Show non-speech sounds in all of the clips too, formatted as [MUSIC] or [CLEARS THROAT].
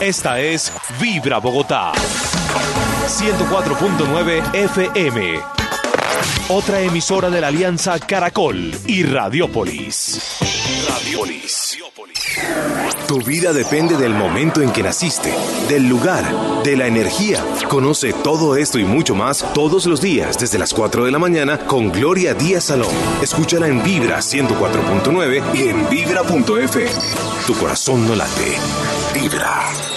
Esta es Vibra Bogotá. 104.9 FM. Otra emisora de la Alianza Caracol y Radiópolis. Radiópolis. Tu vida depende del momento en que naciste, del lugar, de la energía. Conoce todo esto y mucho más todos los días desde las 4 de la mañana con Gloria Díaz Salón. Escúchala en Vibra 104.9 y en vibra.f. Tu corazón no late. Vibra.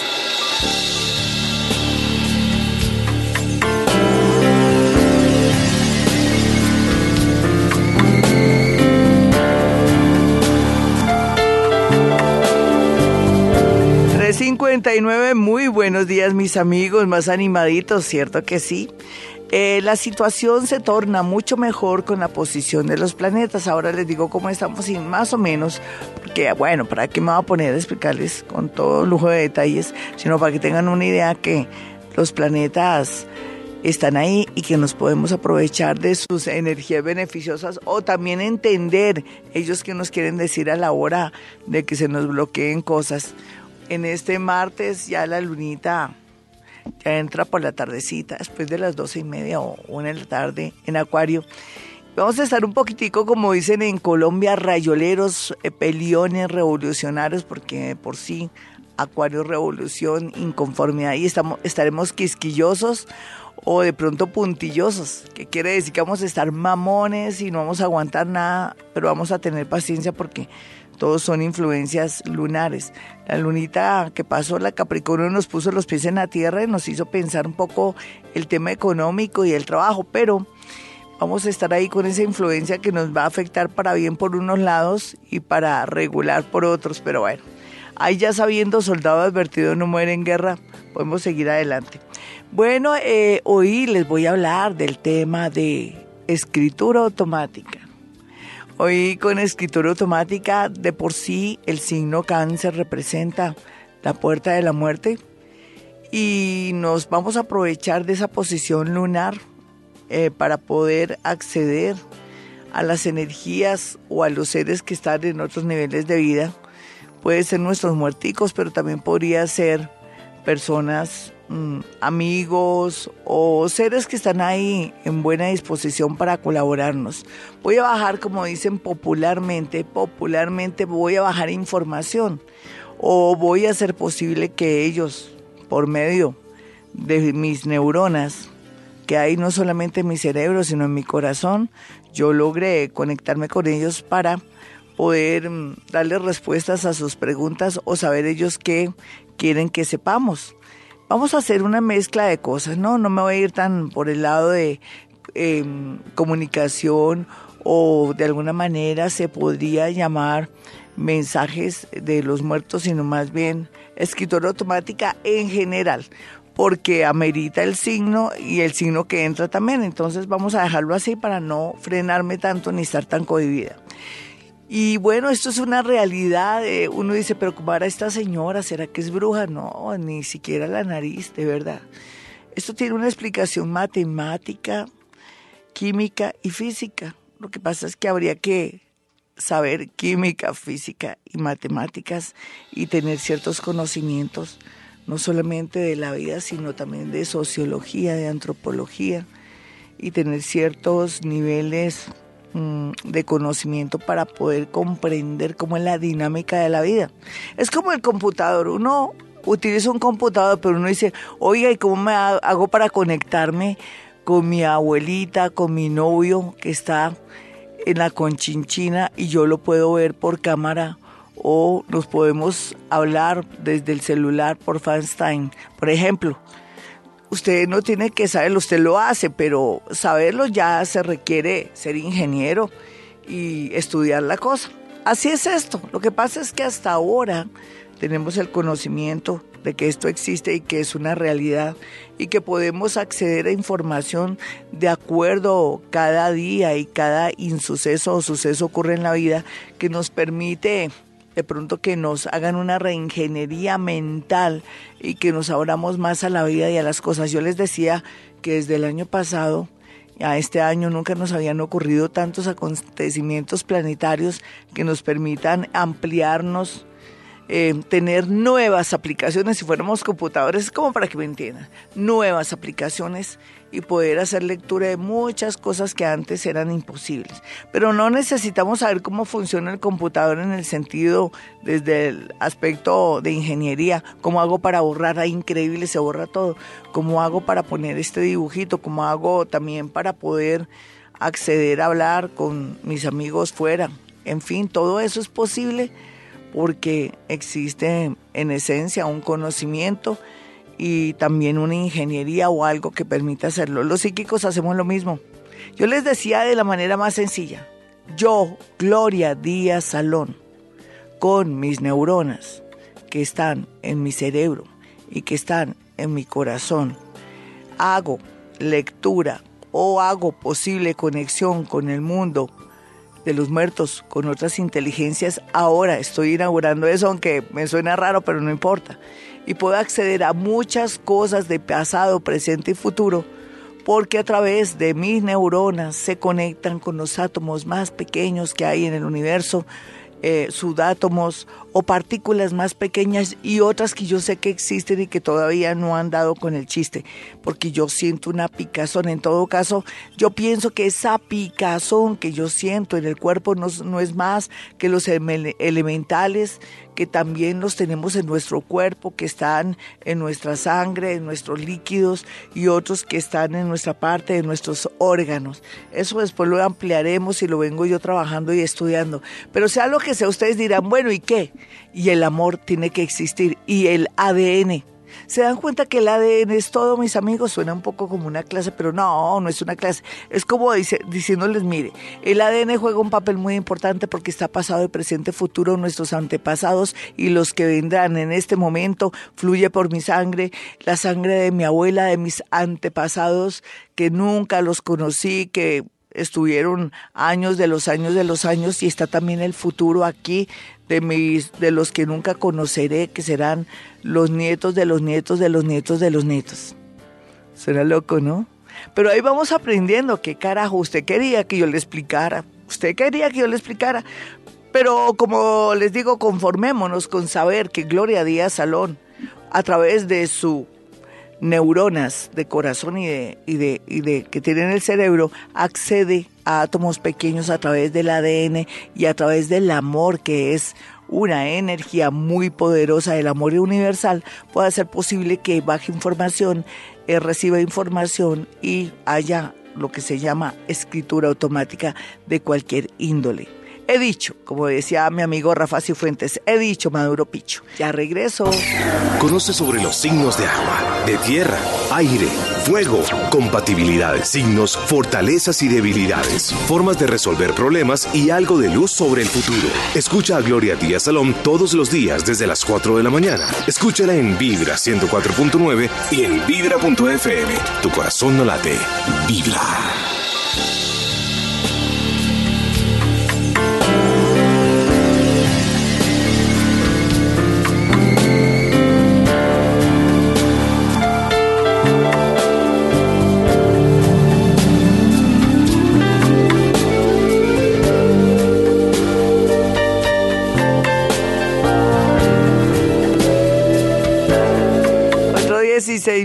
59, muy buenos días mis amigos, más animaditos, ¿cierto que sí? Eh, la situación se torna mucho mejor con la posición de los planetas. Ahora les digo cómo estamos y más o menos, porque bueno, para qué me voy a poner a explicarles con todo lujo de detalles, sino para que tengan una idea que los planetas están ahí y que nos podemos aprovechar de sus energías beneficiosas o también entender ellos que nos quieren decir a la hora de que se nos bloqueen cosas en este martes ya la lunita ya entra por la tardecita, después de las doce y media o una la tarde en Acuario. Vamos a estar un poquitico, como dicen en Colombia, rayoleros, eh, peliones, revolucionarios, porque por sí, Acuario, revolución, inconformidad, y estamos, estaremos quisquillosos o de pronto puntillosos, que quiere decir que vamos a estar mamones y no vamos a aguantar nada, pero vamos a tener paciencia porque todos son influencias lunares. La lunita que pasó, la Capricornio, nos puso los pies en la tierra y nos hizo pensar un poco el tema económico y el trabajo, pero vamos a estar ahí con esa influencia que nos va a afectar para bien por unos lados y para regular por otros, pero bueno, ahí ya sabiendo, soldado advertido no muere en guerra, podemos seguir adelante. Bueno, eh, hoy les voy a hablar del tema de escritura automática. Hoy con escritura automática, de por sí el signo cáncer representa la puerta de la muerte y nos vamos a aprovechar de esa posición lunar eh, para poder acceder a las energías o a los seres que están en otros niveles de vida. Puede ser nuestros muerticos, pero también podría ser personas amigos o seres que están ahí en buena disposición para colaborarnos. Voy a bajar, como dicen popularmente, popularmente voy a bajar información o voy a hacer posible que ellos, por medio de mis neuronas, que hay no solamente en mi cerebro, sino en mi corazón, yo logre conectarme con ellos para poder mm, darles respuestas a sus preguntas o saber ellos qué quieren que sepamos vamos a hacer una mezcla de cosas, ¿no? No me voy a ir tan por el lado de em, comunicación o de alguna manera se podría llamar mensajes de los muertos, sino más bien escritura automática en general, porque amerita el signo y el signo que entra también. Entonces vamos a dejarlo así para no frenarme tanto ni estar tan cohibida. Y bueno, esto es una realidad. uno dice, pero ¿cómo era esta señora? ¿Será que es bruja? No, ni siquiera la nariz, de verdad. Esto tiene una explicación matemática, química y física. Lo que pasa es que habría que saber química, física y matemáticas y tener ciertos conocimientos, no solamente de la vida, sino también de sociología, de antropología y tener ciertos niveles de conocimiento para poder comprender cómo es la dinámica de la vida. Es como el computador, uno utiliza un computador, pero uno dice, oiga, ¿y cómo me hago para conectarme con mi abuelita, con mi novio que está en la conchinchina y yo lo puedo ver por cámara? O nos podemos hablar desde el celular por FaceTime, por ejemplo usted no tiene que saberlo, usted lo hace, pero saberlo ya se requiere ser ingeniero y estudiar la cosa. Así es esto. Lo que pasa es que hasta ahora tenemos el conocimiento de que esto existe y que es una realidad y que podemos acceder a información de acuerdo cada día y cada insuceso o suceso ocurre en la vida que nos permite de pronto que nos hagan una reingeniería mental y que nos abramos más a la vida y a las cosas. Yo les decía que desde el año pasado a este año nunca nos habían ocurrido tantos acontecimientos planetarios que nos permitan ampliarnos eh, tener nuevas aplicaciones, si fuéramos computadores, es como para que me entiendan, nuevas aplicaciones y poder hacer lectura de muchas cosas que antes eran imposibles. Pero no necesitamos saber cómo funciona el computador en el sentido, desde el aspecto de ingeniería, cómo hago para borrar, ahí increíble, se borra todo, cómo hago para poner este dibujito, cómo hago también para poder acceder a hablar con mis amigos fuera. En fin, todo eso es posible porque existe en esencia un conocimiento y también una ingeniería o algo que permita hacerlo. Los psíquicos hacemos lo mismo. Yo les decía de la manera más sencilla, yo, Gloria Díaz Salón, con mis neuronas que están en mi cerebro y que están en mi corazón, hago lectura o hago posible conexión con el mundo de los muertos con otras inteligencias. Ahora estoy inaugurando eso, aunque me suena raro, pero no importa. Y puedo acceder a muchas cosas de pasado, presente y futuro, porque a través de mis neuronas se conectan con los átomos más pequeños que hay en el universo, eh, o partículas más pequeñas y otras que yo sé que existen y que todavía no han dado con el chiste, porque yo siento una picazón. En todo caso, yo pienso que esa picazón que yo siento en el cuerpo no, no es más que los elementales que también los tenemos en nuestro cuerpo, que están en nuestra sangre, en nuestros líquidos y otros que están en nuestra parte de nuestros órganos. Eso después lo ampliaremos y lo vengo yo trabajando y estudiando. Pero sea lo que sea, ustedes dirán, bueno, ¿y qué? Y el amor tiene que existir y el ADN. ¿Se dan cuenta que el ADN es todo, mis amigos? Suena un poco como una clase, pero no, no es una clase. Es como dice, diciéndoles, mire, el ADN juega un papel muy importante porque está pasado, presente, futuro, nuestros antepasados y los que vendrán en este momento, fluye por mi sangre, la sangre de mi abuela, de mis antepasados que nunca los conocí, que estuvieron años de los años de los años y está también el futuro aquí de mis de los que nunca conoceré que serán los nietos de los nietos de los nietos de los nietos. Suena loco, ¿no? Pero ahí vamos aprendiendo qué carajo usted quería que yo le explicara. Usted quería que yo le explicara. Pero como les digo, conformémonos con saber que Gloria Díaz Salón, a través de su neuronas de corazón y de, y de, y de que tienen el cerebro accede a átomos pequeños a través del ADN y a través del amor que es una energía muy poderosa del amor universal puede ser posible que baje información, eh, reciba información y haya lo que se llama escritura automática de cualquier índole. He dicho, como decía mi amigo Rafa Cifuentes, he dicho Maduro Picho. Ya regreso. Conoce sobre los signos de agua, de tierra, aire, fuego, compatibilidades, signos, fortalezas y debilidades, formas de resolver problemas y algo de luz sobre el futuro. Escucha a Gloria Díaz Salón todos los días desde las 4 de la mañana. Escúchala en Vibra 104.9 y en Vibra.fm. Tu corazón no late. Vibra.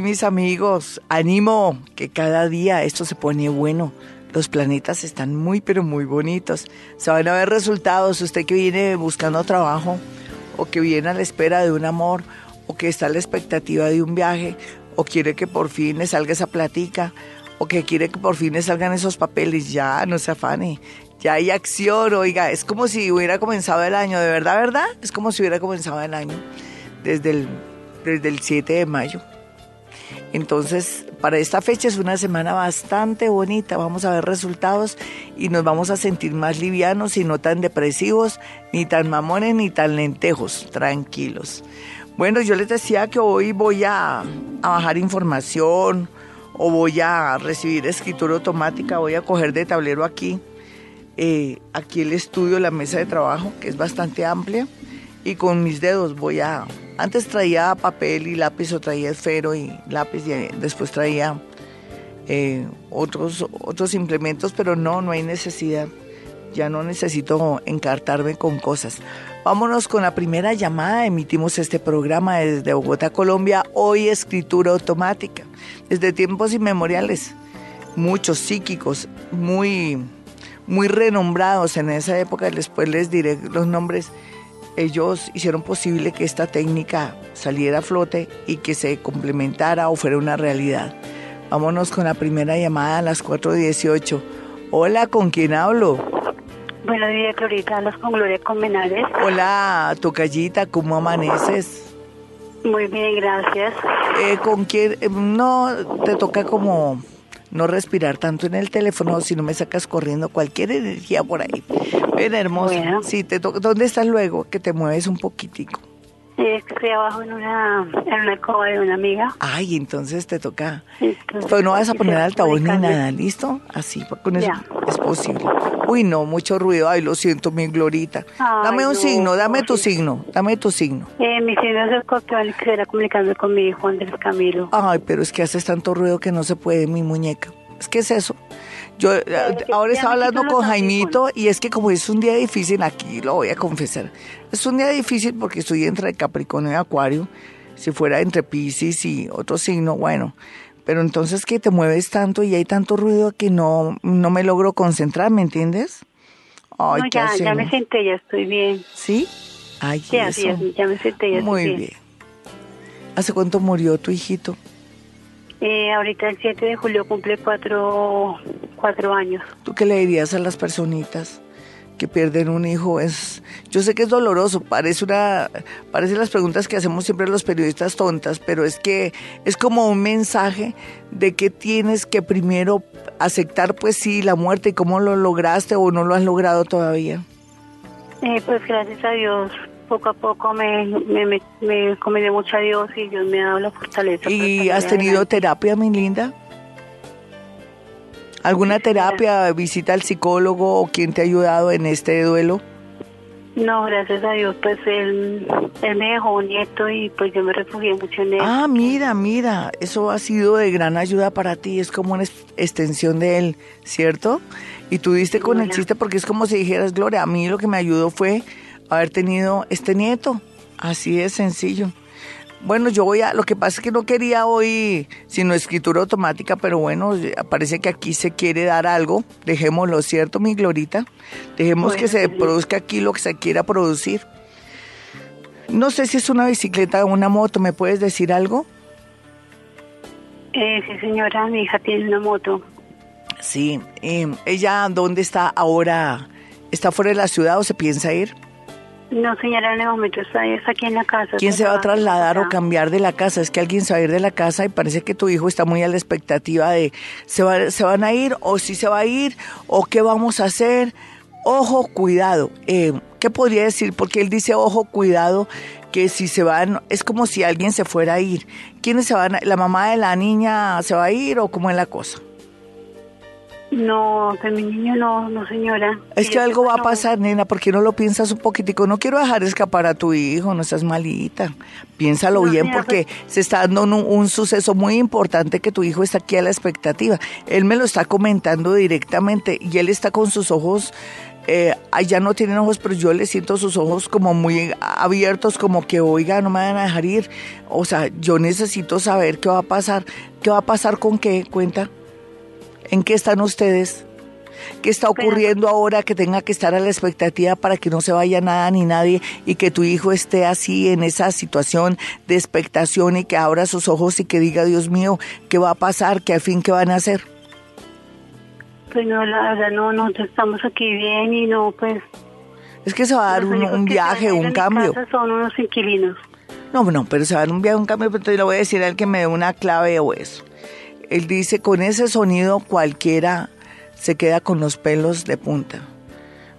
Mis amigos, animo que cada día esto se pone bueno. Los planetas están muy, pero muy bonitos. Se van a ver resultados. Usted que viene buscando trabajo, o que viene a la espera de un amor, o que está a la expectativa de un viaje, o quiere que por fin le salga esa platica, o que quiere que por fin le salgan esos papeles, ya, no se afane. Ya hay acción, oiga, es como si hubiera comenzado el año, de verdad, ¿verdad? Es como si hubiera comenzado el año desde el, desde el 7 de mayo. Entonces, para esta fecha es una semana bastante bonita, vamos a ver resultados y nos vamos a sentir más livianos y no tan depresivos, ni tan mamones, ni tan lentejos, tranquilos. Bueno, yo les decía que hoy voy a, bajar información o voy a recibir escritura automática, voy a coger de tablero aquí, eh, aquí el estudio, la mesa de trabajo, que es bastante amplia, y con mis dedos voy a antes traía papel y lápiz o traía esfero y lápiz y eh, después traía eh, otros, otros implementos, pero no, no hay necesidad. Ya no necesito encartarme con cosas. Vámonos con la primera llamada. Emitimos este programa desde Bogotá, Colombia. Hoy escritura automática. Desde tiempos inmemoriales. Muchos psíquicos muy, muy renombrados en esa época. Después les diré los nombres. Ellos hicieron posible que esta técnica saliera a flote y que se complementara o fuera una realidad. Vámonos con la primera llamada a las 4.18. Hola, ¿con quién hablo? Buenos días, Glorita. Hablas con Gloria Comenales. Hola, Tocallita, ¿cómo amaneces? Muy bien, gracias. Eh, ¿Con quién? Eh, no, te toca como no respirar tanto en el teléfono, si no me sacas corriendo cualquier energía por ahí. Ven, hermosa. Sí, te toca. ¿Dónde estás luego? Que te mueves un poquitico. Estoy abajo en una, en una alcoba de una amiga. Ay, entonces te toca. Pero no vas a poner altavoz ni nada, ¿listo? Así, con eso es posible. Uy, no, mucho ruido. Ay, lo siento, mi glorita. dame un signo, dame tu signo, dame tu signo. Eh, mi signo es el y quisiera comunicando con mi hijo Andrés Camilo. Ay, pero es que haces tanto ruido que no se puede, mi muñeca. Es que es eso. Yo eh, ahora estaba hablando con Jaimito y es que como es un día difícil, aquí lo voy a confesar, es un día difícil porque estoy entre Capricornio y Acuario. Si fuera entre Pisces y otro signo, bueno, pero entonces que te mueves tanto y hay tanto ruido que no, no me logro concentrar, ¿me entiendes? Ay, no, ya, ya me senté, ya estoy bien. ¿Sí? Ay, sí, así es, ya me senté, ya Muy estoy bien. bien. ¿Hace cuánto murió tu hijito? Eh, ahorita el 7 de julio cumple cuatro, cuatro años. ¿Tú qué le dirías a las personitas? que pierden un hijo es yo sé que es doloroso parece una parece las preguntas que hacemos siempre los periodistas tontas pero es que es como un mensaje de que tienes que primero aceptar pues sí la muerte y cómo lo lograste o no lo has logrado todavía eh, pues gracias a Dios poco a poco me, me, me, me mucho a Dios y Dios me ha dado la fortaleza. ¿Y has tenido terapia, mi linda? ¿Alguna terapia, visita al psicólogo o quién te ha ayudado en este duelo? No, gracias a Dios, pues él, me dejó un nieto y pues yo me refugié mucho en él. Ah, mira, mira, eso ha sido de gran ayuda para ti, es como una extensión de él, ¿cierto? Y tú diste con el chiste porque es como si dijeras, Gloria, a mí lo que me ayudó fue haber tenido este nieto, así es sencillo. Bueno, yo voy a, lo que pasa es que no quería hoy sino escritura automática, pero bueno, parece que aquí se quiere dar algo, dejémoslo, ¿cierto, mi Glorita? Dejemos que se produzca aquí lo que se quiera producir. No sé si es una bicicleta o una moto, ¿me puedes decir algo? Eh, sí, señora, mi hija tiene una moto. Sí, eh, ¿ella dónde está ahora? ¿Está fuera de la ciudad o se piensa ir? No, señora, el momento está, aquí en la casa. ¿Quién se va a trasladar o cambiar de la casa? Es que alguien se va a ir de la casa y parece que tu hijo está muy a la expectativa de ¿se, va, se van a ir o si se va a ir o qué vamos a hacer? Ojo, cuidado. Eh, ¿Qué podría decir? Porque él dice, ojo, cuidado, que si se van, es como si alguien se fuera a ir. ¿Quiénes se van? ¿La mamá de la niña se va a ir o cómo es la cosa? No, de mi niño no, no señora. Es que algo va a pasar, nena, porque no lo piensas un poquitico. No quiero dejar escapar a tu hijo, no estás malita. Piénsalo bien porque pues se está dando un, suceso muy importante que tu hijo está aquí a la expectativa. Él me lo está comentando directamente y él está con sus ojos, eh, allá no tienen ojos, pero yo le siento sus ojos como muy abiertos, como que, oiga, no me van a dejar ir. O sea, yo necesito saber qué va a pasar. ¿Qué va a pasar con qué? Cuenta. ¿En qué están ustedes? ¿Qué está ocurriendo ahora que tenga que estar a la expectativa para que no se vaya nada ni nadie y que tu hijo esté así en esa situación de expectación y que abra sus ojos y que diga, Dios mío, ¿qué va a pasar? ¿Qué al fin qué van a hacer? Pues no, la verdad, no, nosotros estamos aquí bien y no, pues... Es que se va a dar un, viaje, un cambio. son unos inquilinos. No, no, pero se va a dar un viaje, un cambio, pero le voy a decir a él que me dé una clave o eso. Él dice, con ese sonido cualquiera se queda con los pelos de punta.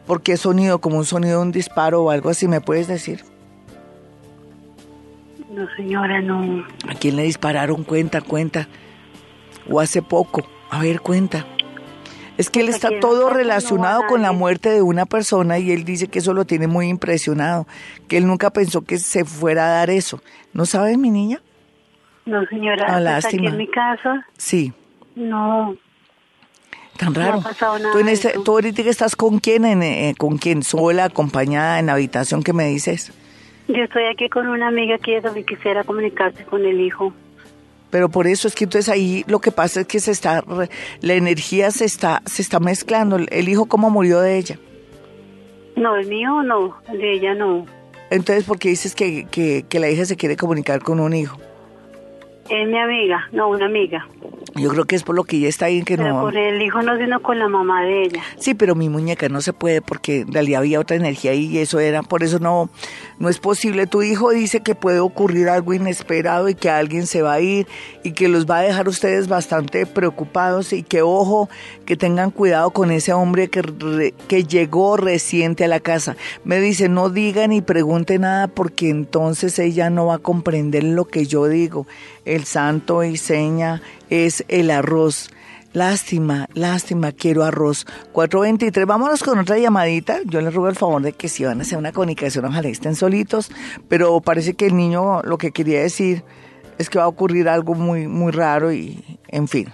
¿Por qué sonido? ¿Como un sonido de un disparo o algo así? ¿Me puedes decir? No, señora, no. ¿A quién le dispararon? Cuenta, cuenta. O hace poco. A ver, cuenta. Es que él está todo relacionado con la muerte de una persona y él dice que eso lo tiene muy impresionado, que él nunca pensó que se fuera a dar eso. ¿No sabe mi niña? No, señora. Lástima. Aquí en mi casa. Sí. No. Tan raro. No ha pasado nada ¿Tú, en este. ¿Tú ahorita estás con quién? En, eh, ¿Con quién? ¿Sola, acompañada, en la habitación que me dices? Yo estoy aquí con una amiga que ella también quisiera comunicarse con el hijo. Pero por eso es que entonces ahí lo que pasa es que se está, la energía se está, se está mezclando. El hijo cómo murió de ella. No, el mío no, el de ella no. Entonces, ¿por qué dices que, que, que la hija se quiere comunicar con un hijo? Es mi amiga, no, una amiga. Yo creo que es por lo que ella está ahí que Pero no. con el hijo no, sino con la mamá de ella. Sí, pero mi muñeca no se puede porque en realidad había otra energía ahí y eso era, por eso no, no es posible. Tu hijo dice que puede ocurrir algo inesperado y que alguien se va a ir y que los va a dejar ustedes bastante preocupados y que ojo, que tengan cuidado con ese hombre que, re- que llegó reciente a la casa. Me dice, no diga ni pregunte nada porque entonces ella no va a comprender lo que yo digo. El santo y seña es el arroz. Lástima, lástima, quiero arroz. 423, vámonos con otra llamadita. Yo les ruego el favor de que si van a hacer una comunicación, ojalá estén solitos, pero parece que el niño lo que quería decir es que va a ocurrir algo muy, muy raro y, en fin.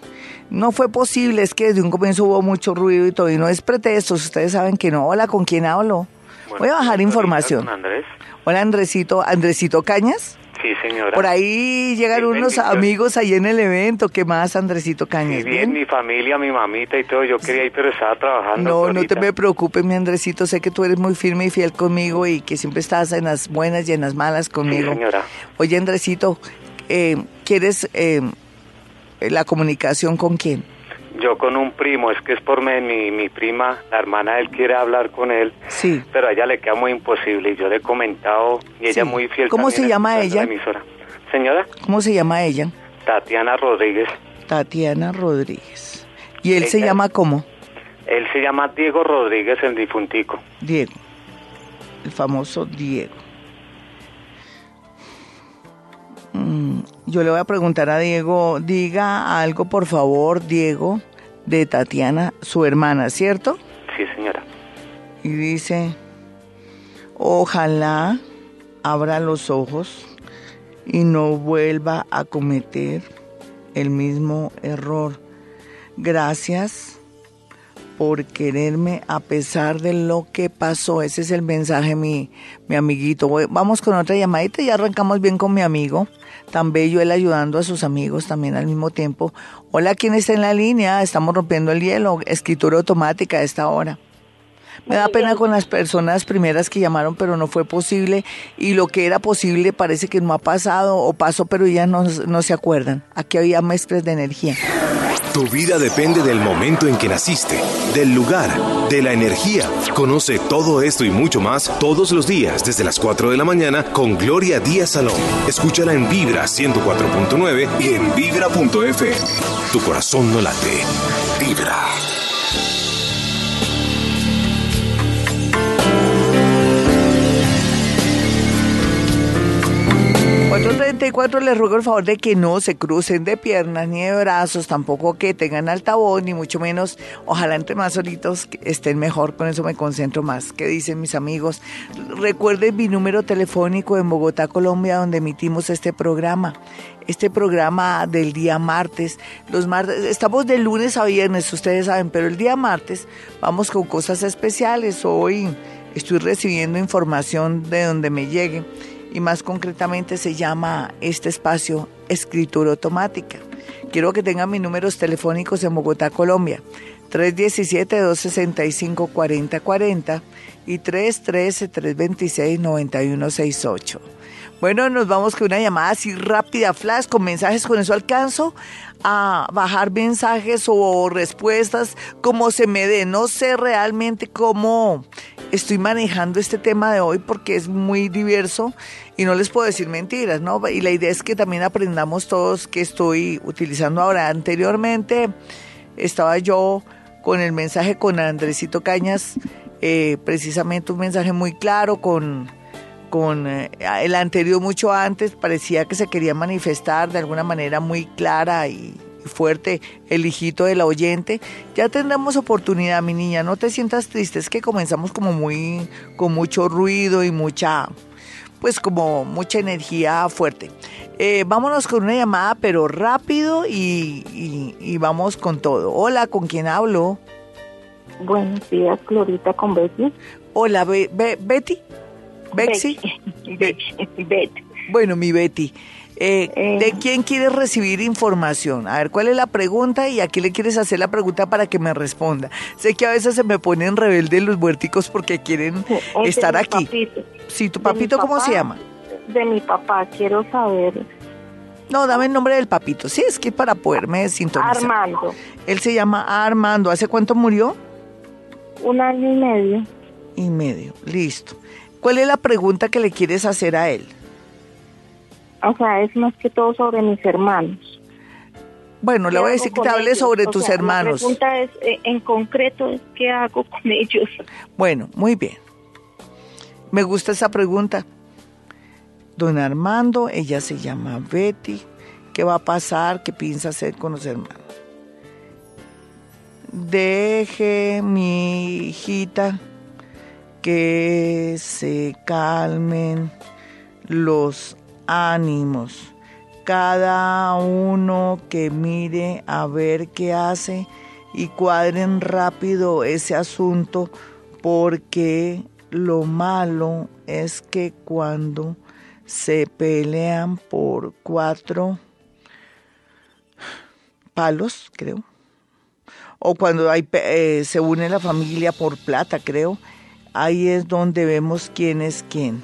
No fue posible, es que desde un comienzo hubo mucho ruido y todo, y no es pretexto, ustedes saben que no. Hola, ¿con quién hablo? Voy a bajar información. Andrés. Hola, Andresito, Andresito Cañas. Sí, señora. Por ahí llegan Sí, unos amigos ahí en el evento. ¿Qué más, Andresito Sí, Cañas? bien, mi familia, mi mamita y todo. Yo quería ir, pero estaba trabajando. No, no ahorita. te me preocupes, mi Andresito. Sé que tú eres muy firme y fiel conmigo y que siempre estás en las buenas y en las malas conmigo. Sí, señora. Oye, Andresito, eh, ¿quieres eh, la comunicación con quién? Yo con un primo, es que es por mi, mi, prima, la hermana de él quiere hablar con él, Sí. pero a ella le queda muy imposible. Y yo le he comentado, y ella Sí. muy fiel. ¿Cómo se llama ella? la emisora. Señora, ¿Cómo se llama ella? Tatiana Rodríguez. Tatiana Rodríguez. ¿Y él se llama cómo? Él se llama Diego Rodríguez, el difuntico. Diego. El famoso Diego. Yo le voy a preguntar a Diego, diga algo por favor, Diego, de Tatiana, su hermana, ¿cierto? Sí, señora. Y dice, ojalá abra los ojos y no vuelva a cometer el mismo error. Gracias por quererme a pesar de lo que pasó. Ese es el mensaje, mi, mi amiguito. Voy- Vamos con otra llamadita y arrancamos bien con mi amigo. Tan bello él ayudando a sus amigos también al mismo tiempo. Hola, ¿quién está en la línea? Estamos rompiendo el hielo. Escritura automática a esta hora. Me da pena con las personas primeras que llamaron, pero no fue posible. Y lo que era posible parece que no ha pasado o pasó, pero ya no, no se acuerdan. Aquí había mezclas de energía. Tu vida depende del momento en que naciste, del lugar, de la energía. Conoce todo esto y mucho más todos los días desde las 4 de la mañana con Gloria Díaz Salón. Escúchala en Vibra 104.9 y en vibra.fm. Tu corazón no late. Vibra. 434 les ruego el favor de que no se crucen de piernas ni de brazos, tampoco que tengan altavoz, ni mucho menos, ojalá entre más solitos estén mejor, con eso me concentro más. ¿Qué dicen mis amigos? Recuerden mi número telefónico en Bogotá, Colombia, donde emitimos este programa. Este programa del día martes, los martes, estamos de lunes a viernes, ustedes saben, pero el día martes vamos con cosas especiales. Hoy estoy recibiendo información de donde me llegue y más concretamente se llama este espacio Escritura Automática. Quiero que tengan mis números telefónicos en Bogotá, Colombia. 317-265-4040 y 313-326-9168. Bueno, nos vamos con una llamada así rápida, flash, con mensajes. Con eso alcanzo a bajar mensajes o respuestas como se me dé. No sé realmente cómo estoy manejando este tema de hoy porque es muy diverso y no les puedo decir mentiras, ¿no? Y la idea es que también aprendamos todos que estoy utilizando ahora. Anteriormente estaba yo con el mensaje con Andresito Cañas, eh, precisamente un mensaje muy claro con con eh, el anterior mucho antes parecía que se quería manifestar de alguna manera muy clara y fuerte el hijito de la oyente. Ya tendremos oportunidad, mi niña, no te sientas triste, es que comenzamos como muy con mucho ruido y mucha pues como mucha energía fuerte. Eh, vámonos con una llamada, pero rápido y, vamos con todo. Hola, ¿con quién hablo? Buenos días, Glorita, con Betty. Hola, Betty. Bexy. Betty. [LAUGHS] Bueno, mi Betty. Eh, eh. ¿De quién quieres recibir información? A ver, ¿cuál es la pregunta? Y aquí le quieres hacer la pregunta para que me responda. Sé que a veces se me ponen rebeldes los muerticos porque quieren estar aquí. Sí, ¿tu papito cómo se llama? De mi papá, quiero saber. No, dame el nombre del papito. Sí, es que para poderme sintonizar. Armando. Él se llama Armando. ¿Hace cuánto murió? Un año y medio. Y medio, listo. ¿Cuál es la pregunta que le quieres hacer a él? O sea, es más que todo sobre mis hermanos. Bueno, le voy a decir que te hable sobre tus hermanos. La pregunta es, eh, en concreto, ¿qué hago con ellos? Bueno, muy bien. Me gusta esa pregunta. Don Armando, ella se llama Betty. ¿Qué va a pasar? ¿Qué piensa hacer con los hermanos? Deje mi hijita que se calmen los ánimos. Cada uno que mire a ver qué hace y cuadren rápido ese asunto porque lo malo es que cuando se pelean por cuatro palos, creo, o cuando hay, eh, se une la familia por plata, creo, ahí es donde vemos quién es quién.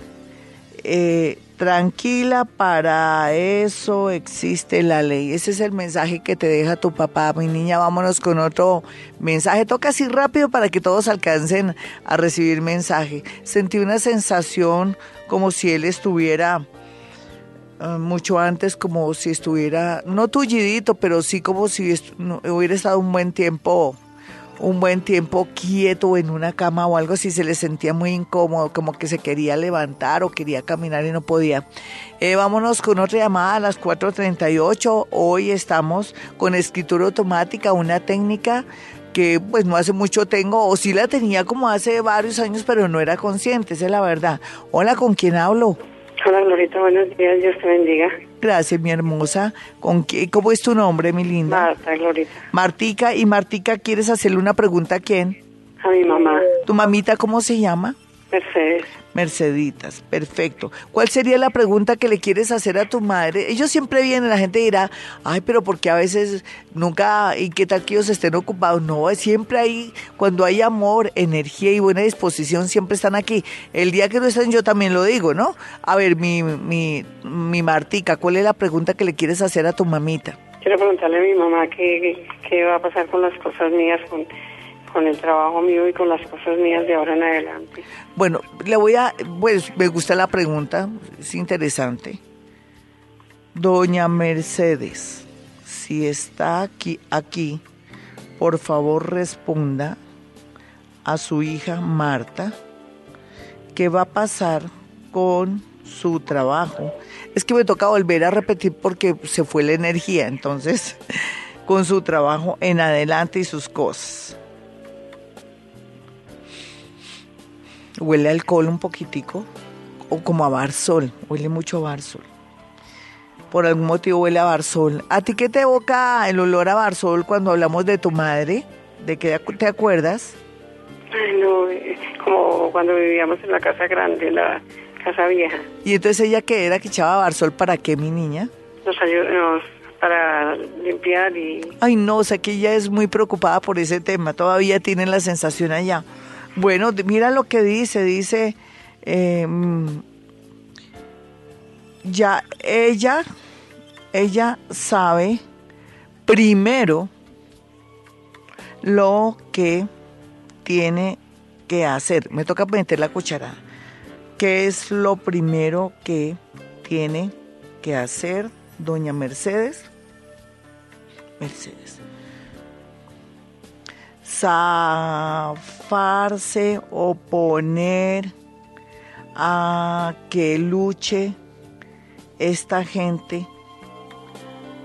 Eh, Tranquila, para eso existe la ley. Ese es el mensaje que te deja tu papá. Mi niña, vámonos con otro mensaje. Toca así rápido para que todos alcancen a recibir mensaje. Sentí una sensación como si él estuviera eh, mucho antes, como si estuviera, no tullidito, pero sí como si hubiera estado un buen tiempo un buen tiempo quieto en una cama o algo así, se le sentía muy incómodo, como que se quería levantar o quería caminar y no podía. Eh, vámonos con otra llamada a las 4.38. Hoy estamos con escritura automática, una técnica que pues no hace mucho tengo, o sí la tenía como hace varios años, pero no era consciente, esa es la verdad. Hola, ¿con quién hablo? Hola, Glorita, buenos días, Dios te bendiga. Gracias, mi hermosa. ¿Con qué, ¿Cómo es tu nombre, mi linda? Marta, Glorita. Martica, ¿y Martica quieres hacerle una pregunta a quién? A mi mamá. ¿Tu mamita cómo se llama? Mercedes. Merceditas, perfecto. ¿Cuál sería la pregunta que le quieres hacer a tu madre? Ellos siempre vienen, la gente dirá, ay, pero porque a veces nunca, y qué tal que ellos estén ocupados. No, siempre hay, cuando hay amor, energía y buena disposición, siempre están aquí. El día que no estén, yo también lo digo, ¿no? A ver, mi, mi, mi Martica, ¿cuál es la pregunta que le quieres hacer a tu mamita? Quiero preguntarle a mi mamá qué, qué va a pasar con las cosas mías, con con el trabajo mío y con las cosas mías de ahora en adelante. Bueno, le voy a, pues me gusta la pregunta, es interesante. Doña Mercedes, si está aquí, aquí, por favor responda a su hija Marta qué va a pasar con su trabajo. Es que me toca volver a repetir porque se fue la energía, entonces, [LAUGHS] con su trabajo en adelante y sus cosas. Huele a alcohol un poquitico, o como a barsol, huele mucho a barsol. Por algún motivo huele a barsol. ¿A ti qué te evoca el olor a barsol cuando hablamos de tu madre? ¿De qué te acuerdas? no, como cuando vivíamos en la casa grande, la casa vieja. ¿Y entonces ella qué era que echaba barsol para qué, mi niña? Nos ayudó, para limpiar y... Ay, no, o sea que ella es muy preocupada por ese tema, todavía tiene la sensación allá. Bueno, mira lo que dice, dice, em, ya ella, ella sabe primero lo que tiene que hacer. Me toca meter la cucharada. ¿Qué es lo primero que tiene que hacer doña Mercedes? Mercedes zafarse, oponer a que luche esta gente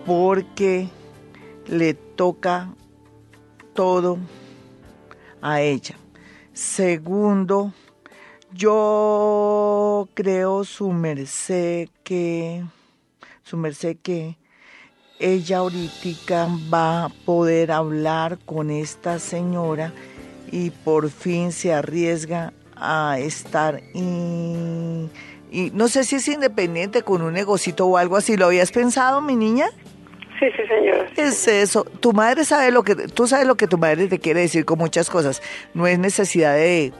porque le toca todo a ella. Segundo, Yo creo su merced que, su merced que ella ahorita va a poder hablar con esta señora y por fin se arriesga a estar y, y no sé si es independiente con un negocito o algo así. ¿Lo habías pensado, mi niña? Sí, sí, señora. Es eso. Tu madre sabe lo que, tú sabes lo que tu madre te quiere decir con muchas cosas. No es necesidad de,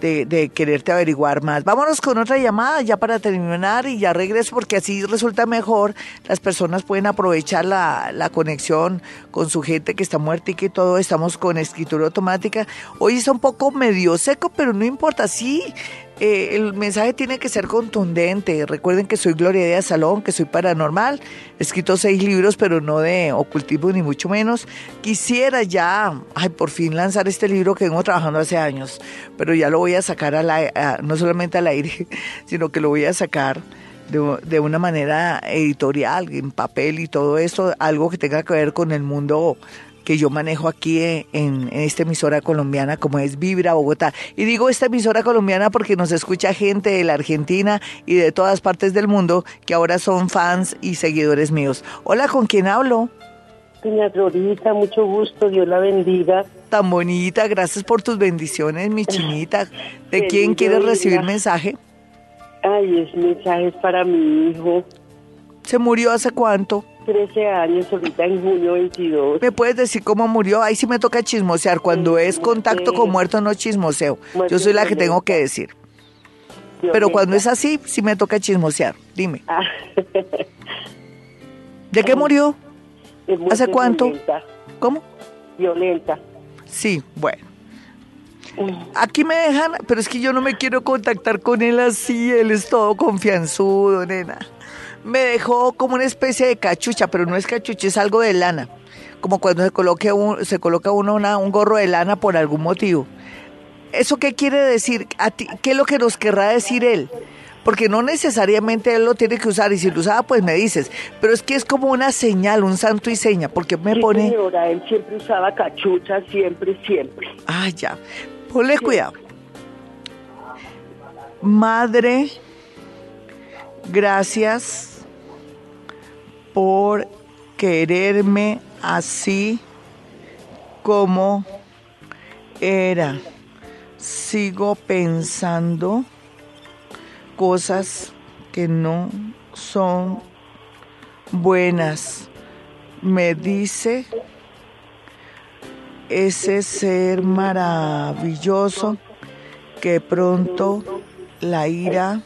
de, quererte averiguar más. Vámonos con otra llamada ya para terminar y ya regreso porque así resulta mejor. Las personas pueden aprovechar la, la conexión con su gente que está muerta y que todo. Estamos con escritura automática. Hoy está un poco medio seco, pero no importa. Sí, eh, el mensaje tiene que ser contundente. Recuerden que soy Gloria Díaz Salón, que soy paranormal. He escrito seis libros, pero no de ocultismo ni mucho menos. Quisiera ya, ay, por fin lanzar este libro que vengo trabajando hace años, pero ya lo voy a sacar al ai- a- no solamente al aire, [LAUGHS] sino que lo voy a sacar de, de una manera editorial, en papel y todo eso, algo que tenga que ver con el mundo que yo manejo aquí en, en esta emisora colombiana como es Vibra Bogotá. Y digo esta emisora colombiana porque nos escucha gente de la Argentina y de todas partes del mundo que ahora son fans y seguidores míos. Hola, ¿con quién hablo? Doña Glorita, mucho gusto, Dios la bendiga. Tan bonita, gracias por tus bendiciones, mi chinita. ¿De quién quieres recibir mensaje? Ay, es mensaje para mi hijo. ¿Se murió hace cuánto? 13 años, ahorita en junio 22. ¿Me puedes decir cómo murió? Ahí sí me toca chismosear. Cuando es contacto con muerto no chismoseo. Yo soy la que tengo que decir. Pero cuando es así, sí me toca chismosear. Dime. Ah, ¿De qué murió? [LAUGHS] ¿Hace cuánto? Violenta, ¿Cómo? violenta. Sí, bueno. Aquí me dejan, pero es que yo no me quiero contactar con él así, él es todo confianzudo, nena. Me dejó como una especie de cachucha, pero no es cachucha, es algo de lana. Como cuando se, coloque un- se coloca uno una- un gorro de lana por algún motivo. ¿Eso qué quiere decir? ¿A ti, ¿Qué es lo que nos querrá decir él? Porque no necesariamente él lo tiene que usar, y si lo usaba, pues me dices. Pero es que es como una señal, un santo y seña, porque me Sí, pone... señora, él siempre usaba cachucha, siempre, siempre. Ah, ya. Ponle cuidado. Madre, gracias por quererme así como era. Sigo pensando cosas que no son buenas. Me dice ese ser maravilloso que pronto la ira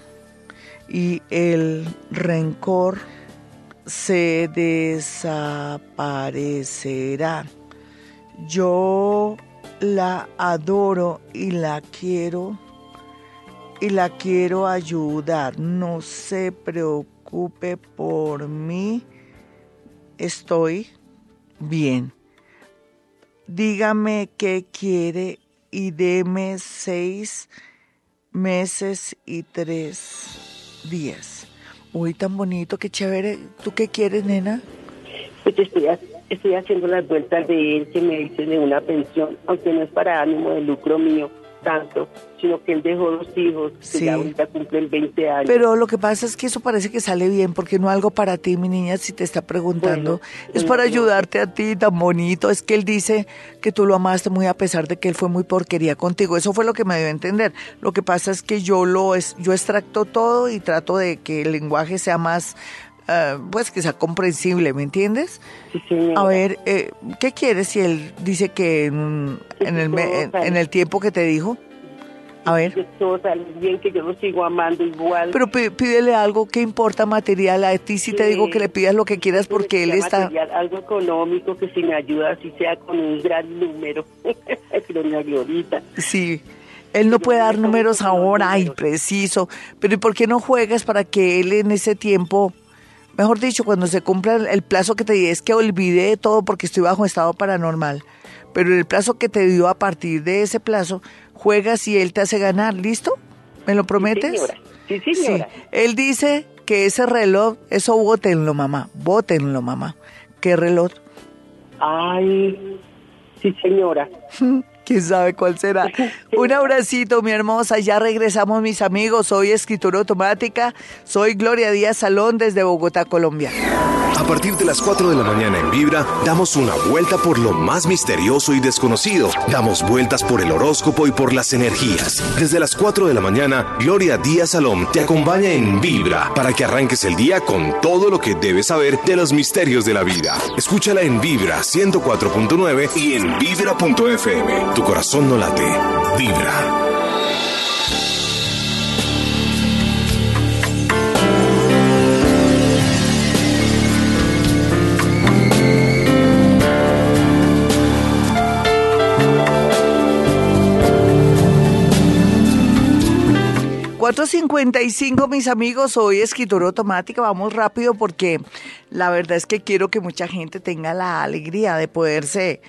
y el rencor se desaparecerá. Yo la adoro y la quiero y la quiero ayudar. No se preocupe por mí. Estoy bien dígame qué quiere y deme seis meses y tres días. Uy, tan bonito, qué chévere. ¿Tú qué quieres, nena? Pues estoy, estoy haciendo las vueltas de él que me dice de una pensión, aunque no es para ánimo de lucro mío tanto, sino que él dejó dos hijos que Sí. ya ahorita cumplen 20 años. Pero lo que pasa es que eso parece que sale bien, porque no algo para ti, mi niña, si te está preguntando. Bueno, es para ayudarte a ti, tan bonito. Es que él dice que tú lo amaste muy a pesar de que él fue muy porquería contigo. Eso fue lo que me dio a entender. Lo que pasa es que yo lo es, yo extracto todo y trato de que el lenguaje sea más, ah, pues que sea comprensible, ¿me entiendes? Sí, señora. A ver, eh, ¿qué quieres si él dice que en, en el, me- en- en el tiempo que te dijo? A ver. Que todo sale bien, que yo lo sigo amando igual. Pero pí- pídele algo que importa material. A ti sí te Sí. digo que le pidas lo que quieras porque él está... material, algo económico que si me ayuda, así sea con un gran número. [LAUGHS] Doña Glorita. Sí. Él no puede dar números ahora, ay, preciso. Pero ¿y por qué no juegas para que él en ese tiempo, mejor dicho, cuando se cumpla el- plazo que te di, es que olvidé de todo porque estoy bajo estado paranormal. Pero el plazo que te dio a partir de ese plazo, juegas y él te hace ganar, ¿listo? ¿Me lo prometes? señora. Sí, señora. Él dice que ese reloj, eso bótenlo, mamá, bótenlo, mamá. ¿Qué reloj? Ay, sí, señora. [LAUGHS] quién sabe cuál será. [LAUGHS] Un abracito, mi hermosa. Ya regresamos, mis amigos. Soy escritura automática. Soy Gloria Díaz Salón desde Bogotá, Colombia. A partir de las 4 de la mañana en Vibra, damos una vuelta por lo más misterioso y desconocido. Damos vueltas por el horóscopo y por las energías. Desde las 4 de la mañana, Gloria Díaz Salón te acompaña en Vibra para que arranques el día con todo lo que debes saber de los misterios de la vida. Escúchala en Vibra 104.9 y en Vibra.fm. Tu corazón no late. Vibra. 4.55, mis amigos, hoy escritura automática, vamos rápido porque la verdad es que quiero que mucha gente tenga la alegría de poderse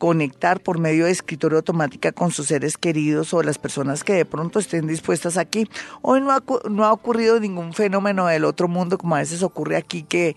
conectar por medio de escritura automática con sus seres queridos o las personas que de pronto estén dispuestas aquí. Hoy no ha, no ha ocurrido ningún fenómeno del otro mundo como a veces ocurre aquí que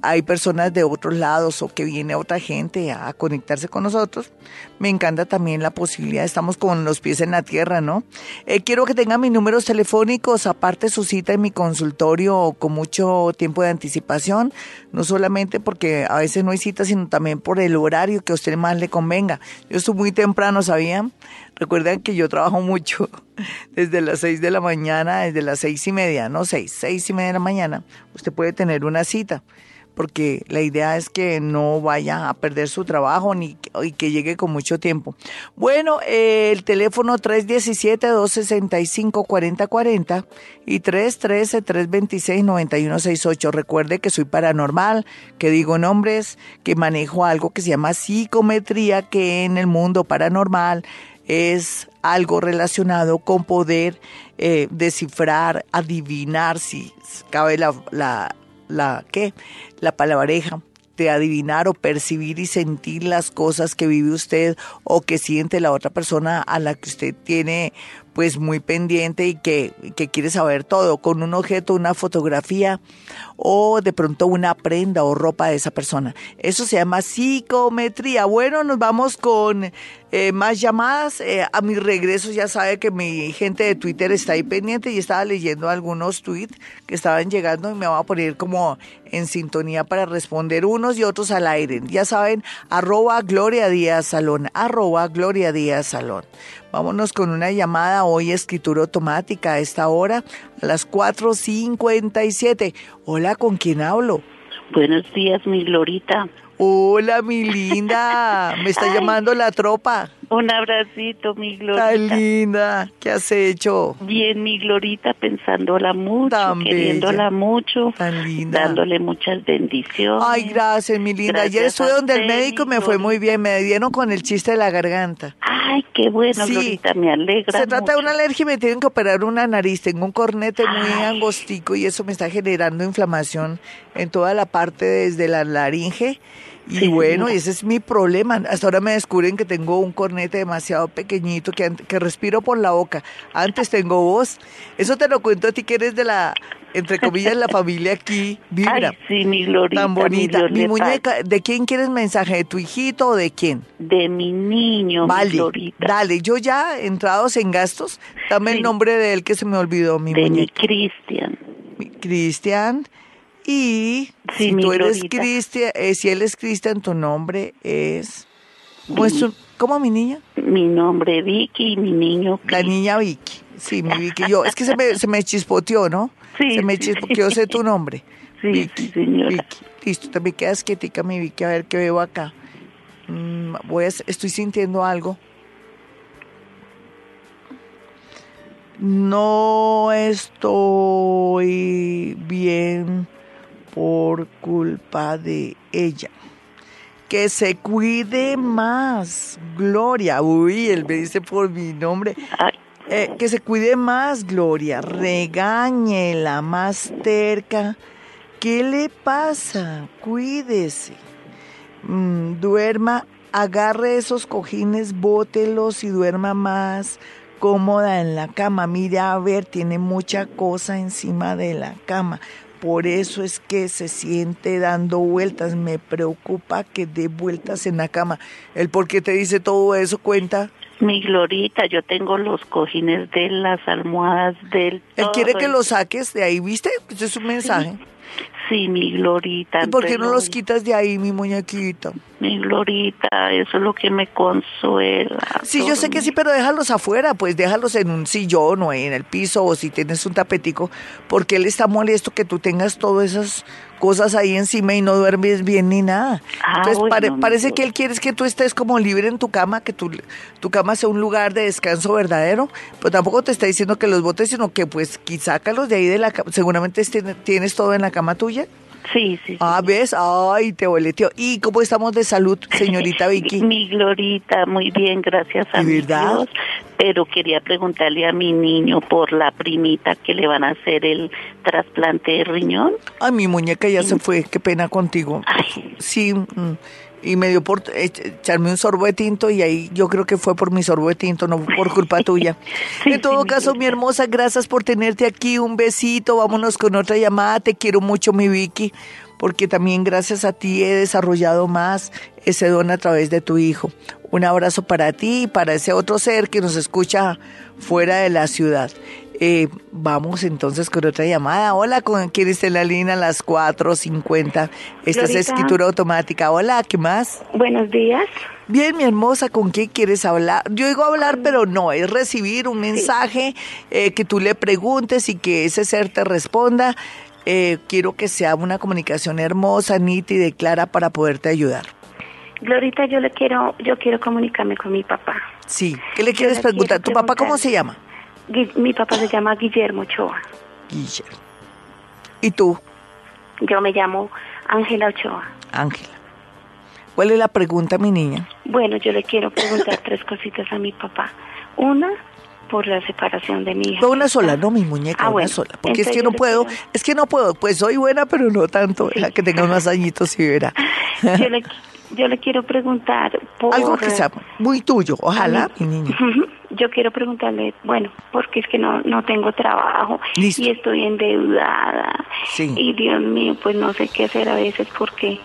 hay personas de otros lados o que viene otra gente a conectarse con nosotros. Me encanta también la posibilidad, estamos con los pies en la tierra, ¿no? Eh, quiero que tengan mis números telefónicos, aparte su cita en mi consultorio con mucho tiempo de anticipación, no solamente porque a veces no hay cita, sino también por el horario que a usted más le convenga. Yo estoy muy temprano, ¿sabían? Recuerden que yo trabajo mucho [LAUGHS] desde las seis de la mañana, desde las seis y media, no seis, seis y media de la mañana. Usted puede tener una cita porque la idea es que no vaya a perder su trabajo ni y que llegue con mucho tiempo. Bueno, eh, el teléfono 317-265-4040 y 313-326-9168. Recuerde que soy paranormal, que digo nombres, que manejo algo que se llama psicometría, que en el mundo paranormal es algo relacionado con poder eh, descifrar, adivinar si cabe la, la, la, ¿qué? la palabreja de adivinar o percibir y sentir las cosas que vive usted o que siente la otra persona a la que usted tiene pues muy pendiente y que, que quiere saber todo, con un objeto, una fotografía o de pronto una prenda o ropa de esa persona. Eso se llama psicometría. Bueno, nos vamos con eh, más llamadas. Eh, a mi regreso ya sabe que mi gente de Twitter está ahí pendiente y estaba leyendo algunos tweets que estaban llegando y me va a poner como en sintonía para responder unos y otros al aire. Ya saben, arroba Gloria Díaz Salón, arroba Gloria Díaz Salón. Vámonos con una llamada hoy, escritura automática a esta hora, a las 4.57. Hola, ¿con quién hablo? Buenos días, mi Glorita. Hola, mi linda. Me está llamando la tropa. Un abracito, mi Glorita. Tan linda. ¿Qué has hecho? Bien, mi Glorita, pensándola mucho, queriéndola mucho. Tan linda. Dándole muchas bendiciones. Ay, gracias, mi linda. Ayer estuve donde el médico me fue muy bien. Me dieron con el chiste de la garganta. Ay, qué bueno, Glorita, me alegra. Se trata de una alergia y me tienen que operar una nariz. Tengo un cornete muy angostico y eso me está generando inflamación en toda la parte desde la laringe y bueno, ese es mi problema. Hasta ahora me descubren que tengo un cornete demasiado pequeñito que, que respiro por la boca. Antes tengo voz. Eso te lo cuento a ti que eres de la, entre comillas, la familia aquí. Vibra. Ay, sí, mi glorita. Tan bonita. Mi, muñeca, ¿de quién quieres mensaje? ¿De tu hijito o de quién? De mi niño, vale, mi glorita. Dale, yo ya entrados en gastos, dame el nombre de él que se me olvidó, mi de muñeca. mi Cristian. Cristian. Y si tú eres Cristian, eh, si él es Cristian, tu nombre es... ¿Cómo, es tu- cómo, mi niña? Mi nombre Vicky y mi niño La niña Vicky. Sí, mi Vicky. Yo, es que se me, se me chispoteó, ¿no? Sí, Se me sí. chispoteó, yo sé tu nombre. [LAUGHS] Sí, Vicky. sí, señora. Vicky. Listo, me quedas quietica, mi Vicky, a ver qué veo acá. Mm, voy a, estoy sintiendo algo. No estoy bien por culpa de ella. Que se cuide más, Gloria. Uy, él me dice por mi nombre. Eh, que se cuide más, Gloria. Regáñela más terca. ¿Qué le pasa? Cuídese. Mm, duerma, agarre esos cojines, bótelos y duerma más cómoda en la cama. Mira, a ver, tiene mucha cosa encima de la cama. Por eso es que se siente dando vueltas. Me preocupa que dé vueltas en la cama. ¿El por qué te dice todo eso cuenta? Mi Glorita, yo tengo los cojines de las almohadas del... Él quiere que los saques de ahí, ¿viste? Ese es un mensaje. Sí, mi Glorita. ¿Y por qué no los quitas de ahí, mi muñequita? Mi Glorita, eso es lo que me consuela. Sí, yo sé que sí, pero déjalos afuera, pues déjalos en un sillón o en el piso o si tienes un tapetico, porque él está molesto que tú tengas todas esas cosas ahí encima y no duermes bien ni nada. Ah, Entonces bueno, pare- parece que él quiere es que tú estés como libre en tu cama, que tu, tu cama sea un lugar de descanso verdadero, pero tampoco te está diciendo que los botes, sino que pues quizá sácalos de ahí de la cama, seguramente tienes todo en la cama tuya. Sí, sí. sí. Ah, ¿ves? Ay, te boleteó. ¿Y cómo estamos de salud, [LAUGHS] señorita Vicky? Mi Glorita, muy bien, gracias a ¿De mi verdad? Dios. Pero quería preguntarle a mi niño por la primita que le van a hacer el trasplante de riñón. Ay, mi muñeca ya se fue, qué pena contigo. Ay. Sí, mm, y me dio por ech- echarme un sorbo de tinto y ahí yo creo que fue por mi sorbo de tinto, no por culpa [LAUGHS] tuya. Sí, en todo sí, mi caso, mi Glorita. hermosa, gracias por tenerte aquí, un besito, vámonos con otra llamada, te quiero mucho, mi Vicky, porque también gracias a ti he desarrollado más ese don a través de tu hijo. Un abrazo para ti y para ese otro ser que nos escucha fuera de la ciudad. Eh, vamos entonces con otra llamada. Hola, ¿con quién está en la línea? A las 4.50. Esta es escritura automática. Hola, ¿qué más? Buenos días. Bien, mi hermosa, ¿con quién quieres hablar? Yo digo hablar, pero no, es recibir un mensaje eh, que tú le preguntes y que ese ser te responda. Eh, quiero que sea una comunicación hermosa, nítida y clara para poderte ayudar. Glorita, yo le quiero, yo quiero comunicarme con mi papá. Sí, ¿qué le Yo quieres le preguntar? quiero ¿Tu papá cómo se llama? Mi papá se llama Guillermo Ochoa. Guillermo. ¿Y tú, Yo me llamo Ángela Ochoa. Ángela? ¿Cuál es la pregunta, mi niña? Bueno, yo le quiero preguntar tres cositas a mi papá. Una, por la separación de mi hija. No, una sola, no, mi muñeca, Ah, una bueno. sola. Porque es que no puedo, quiero- es que no puedo. Pues soy buena, pero no tanto. Deja que tenga unos añitos y verá. [LAUGHS] Yo le, yo le quiero preguntar por... Algo que sea muy tuyo, ojalá, mi niña. [LAUGHS] Yo quiero preguntarle, bueno, porque es que no, no tengo trabajo Listo. y estoy endeudada. Sí. Y Dios mío, pues no sé qué hacer a veces porque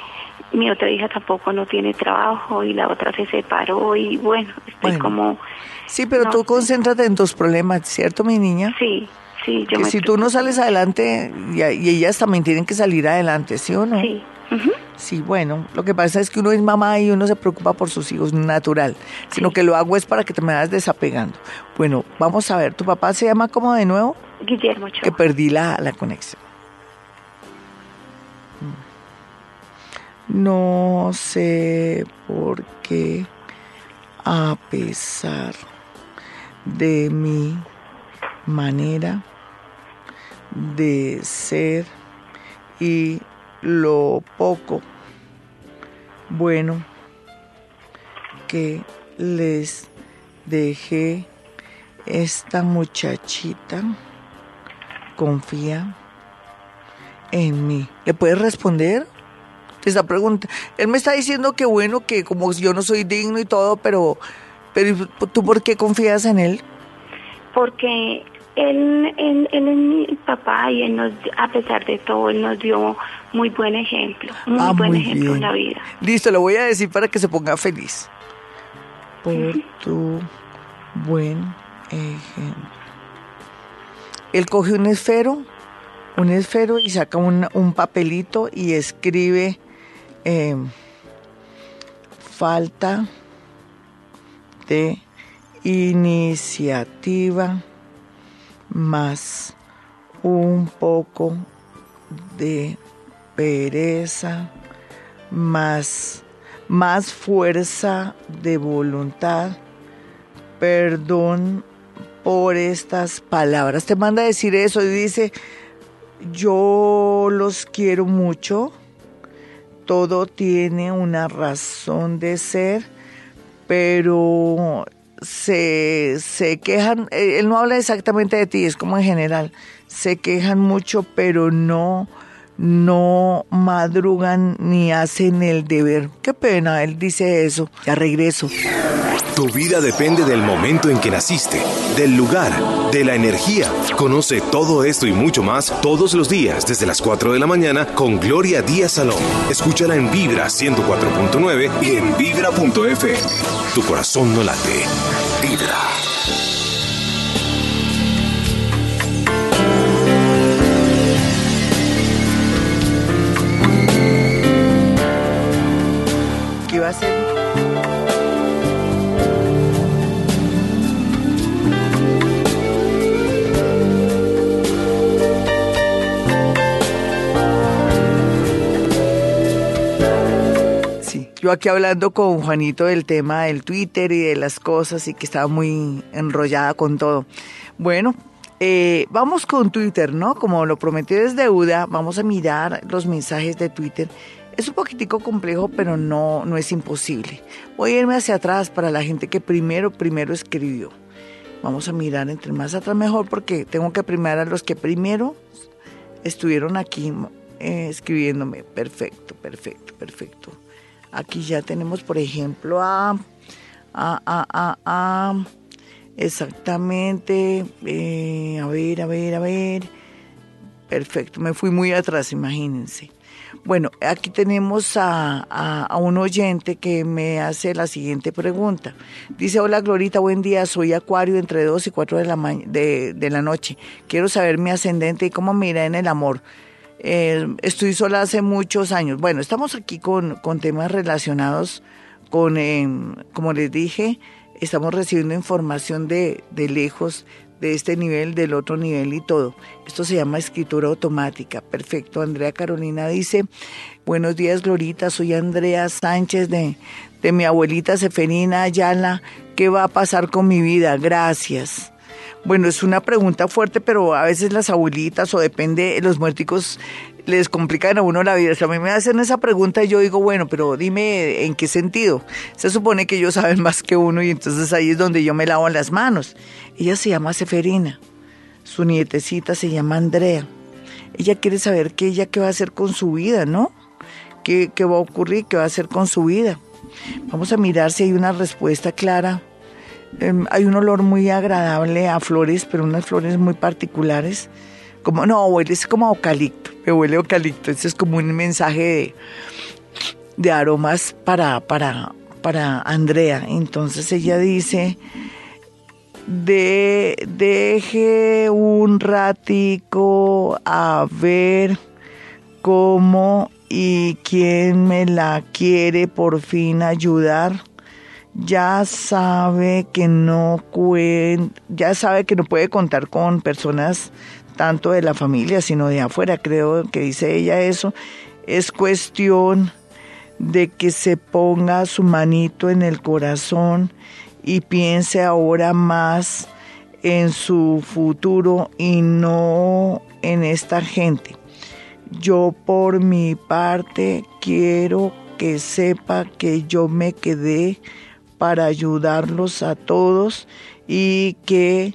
mi otra hija tampoco no tiene trabajo y la otra se separó y bueno, estoy Bueno. como... Sí, pero No tú concéntrate en tus problemas, ¿cierto, mi niña? Sí, sí, yo que me si tú no sales adelante, y, y ellas también tienen que salir adelante, ¿sí o no? Sí. ujú. Sí, bueno, lo que pasa es que uno es mamá y uno se preocupa por sus hijos, natural, sino que lo hago es para que te me vayas desapegando. Bueno, vamos a ver, ¿tu papá se llama como de nuevo? Guillermo Ochoa. Que perdí la, la conexión. No sé por qué, a pesar de mi manera de ser y lo poco bueno que les dejé esta muchachita confía en mí. ¿Le puedes responder? Te está preguntando. Él me está diciendo que bueno, que como yo no soy digno y todo, pero, pero ¿tú por qué confías en él? porque él, él, él es mi papá y él nos, a pesar de todo, él nos dio muy buen ejemplo, muy Ah, buen muy ejemplo en la vida. Listo, lo voy a decir para que se ponga feliz. Por tu buen ejemplo. Él coge un esfero, un esfero y saca un, un papelito y escribe eh, falta de iniciativa más un poco de pereza más más fuerza de voluntad. Perdón por estas palabras. Te manda a decir eso y dice yo los quiero mucho. Todo tiene una razón de ser pero se, se quejan, eh, él no habla exactamente de ti, es como en general, se quejan mucho, pero no, no madrugan ni hacen el deber. Qué pena, él dice eso. Ya regreso. Tu vida depende del momento en que naciste, del lugar, de la energía. Conoce todo esto y mucho más todos los días desde las 4 de la mañana con Gloria Díaz Salón. Escúchala en Vibra 104.9 y en vibra.f. Tu corazón no late. Vibra. Yo aquí hablando con Juanito del tema del Twitter y de las cosas y que estaba muy enrollada con todo. Bueno, eh, vamos con Twitter, ¿no? Como lo prometí es deuda, vamos a mirar los mensajes de Twitter. Es un poquitico complejo, pero no, no es imposible. Voy a irme hacia atrás para la gente que primero, primero escribió. Vamos a mirar entre más atrás mejor porque tengo que primar a los que primero estuvieron aquí eh, escribiéndome. Perfecto, perfecto, perfecto. Aquí ya tenemos, por ejemplo, a... a, a, a, exactamente, eh, a ver, a ver, a ver. Perfecto, me fui muy atrás, imagínense. Bueno, aquí tenemos a, un oyente que me hace la siguiente pregunta. Dice, hola Glorita, buen día, soy Acuario entre 2 y 4 de la, de, de la noche. Quiero saber mi ascendente y cómo me irá en el amor. Eh, estoy sola hace muchos años. Bueno, estamos aquí con, con temas relacionados con, eh, como les dije, estamos recibiendo información de, de lejos, de este nivel, del otro nivel y todo. Esto se llama escritura automática. Perfecto. Andrea Carolina dice, buenos días Glorita, soy Andrea Sánchez de, de mi abuelita Seferina Ayala. ¿Qué va a pasar con mi vida? Gracias. Bueno, es una pregunta fuerte, pero a veces las abuelitas o depende, los muerticos les complican a uno la vida. Si a mí me hacen esa pregunta y yo digo, bueno, pero dime en qué sentido. Se supone que ellos [LAUGHS] saben más que uno y entonces ahí es donde yo me lavo las manos. Ella se llama Seferina, su nietecita se llama Andrea. Ella quiere saber qué ella qué va a hacer con su vida, ¿no? ¿Qué, qué va a ocurrir? ¿Qué va a hacer con su vida? Vamos a mirar si hay una respuesta clara. Eh, hay un olor muy agradable a flores, pero unas flores muy particulares. Como, no, huele es como eucalipto, me huele eucalipto. Ese es como un mensaje de, de aromas para, para, para Andrea. Entonces ella dice, de, deje un ratico a ver cómo y quién me la quiere por fin ayudar ya sabe que no cuen, ya sabe que no puede contar con personas tanto de la familia sino de afuera, creo que dice ella eso, es cuestión de que se ponga su manito en el corazón y piense ahora más en su futuro y no en esta gente. Yo por mi parte quiero que sepa que yo me quedé para ayudarlos a todos y que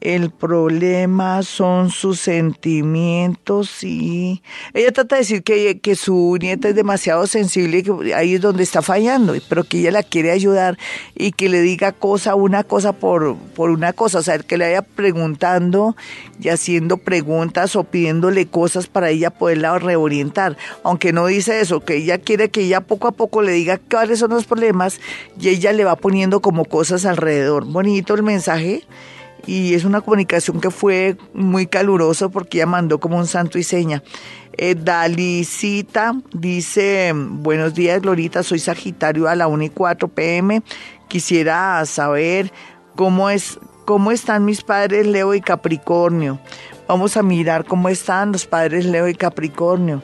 el problema son sus sentimientos y ella trata de decir que, que, su nieta es demasiado sensible y que ahí es donde está fallando, pero que ella la quiere ayudar y que le diga cosa, una cosa por, por una cosa, o sea, que le vaya preguntando y haciendo preguntas o pidiéndole cosas para ella poderla reorientar, aunque no dice eso, que ella quiere que ella poco a poco le diga cuáles son los problemas y ella le va poniendo como cosas alrededor. Bonito el mensaje y es una comunicación que fue muy calurosa porque ella mandó como un santo y seña. Eh, Dalicita dice, buenos días Glorita, soy Sagitario a la 1 y 4 pm. Quisiera saber cómo, es, cómo están mis padres Leo y Capricornio. Vamos a mirar cómo están los padres Leo y Capricornio.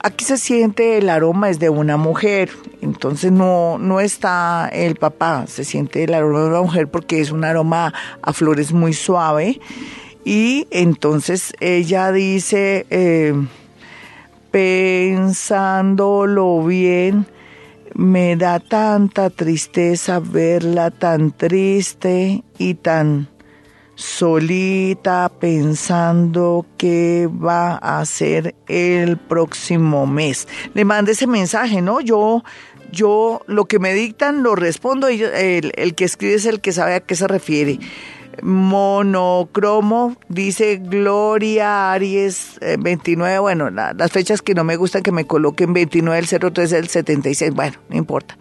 Aquí se siente el aroma es de una mujer, entonces no, no está el papá, se siente el aroma de una mujer porque es un aroma a flores muy suave. Y entonces ella dice, eh, pensándolo bien, me da tanta tristeza verla tan triste y tan solita pensando qué va a hacer el próximo mes. Le mande ese mensaje, ¿no? Yo Yo lo que me dictan lo respondo el, que escribe es el que sabe a qué se refiere. Monocromo, dice Gloria Aries eh, 29, bueno, la- las fechas que no me gustan que me coloquen 29 del 03 del 76, bueno, no importa.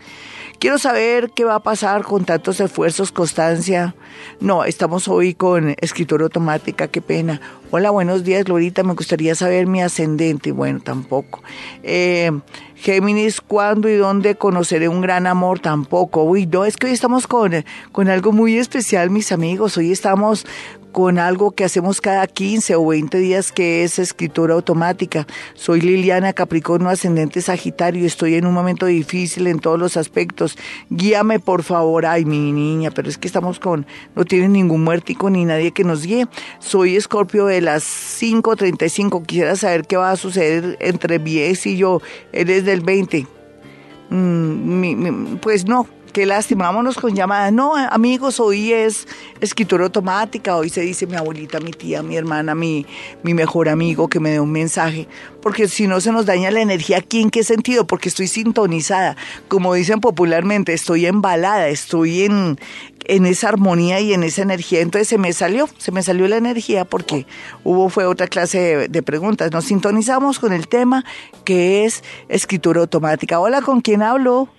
Quiero saber qué va a pasar con tantos esfuerzos, constancia. No, estamos hoy con escritura automática, qué pena. Hola, buenos días, Glorita. Me gustaría saber mi ascendente. Bueno, tampoco. Eh, Géminis, ¿cuándo y dónde conoceré un gran amor? Tampoco. Uy, no, es que hoy estamos con, con algo muy especial, mis amigos. Hoy estamos con algo que hacemos cada 15 o 20 días que es escritura automática. Soy Liliana Capricornio, ascendente Sagitario. Estoy en un momento difícil en todos los aspectos. Guíame, por favor. Ay, mi niña, pero es que estamos con, no tiene ningún muertico ni nadie que nos guíe. Soy Escorpio de las 5.35. Quisiera saber qué va a suceder entre mi ex y yo. Eres del 20. Mm, mi- mi- pues no, qué lástima, vámonos con llamadas. No, amigos, hoy es escritura automática, hoy se dice mi abuelita, mi tía, mi hermana, mi, mi mejor amigo que me dé un mensaje, porque si no se nos daña la energía aquí, ¿en qué sentido? Porque estoy sintonizada, como dicen popularmente, estoy embalada, estoy en, en esa armonía y en esa energía, entonces se me salió, se me salió la energía porque hubo, fue otra clase de, de preguntas. Nos sintonizamos con el tema que es escritura automática. Hola, ¿con quién hablo?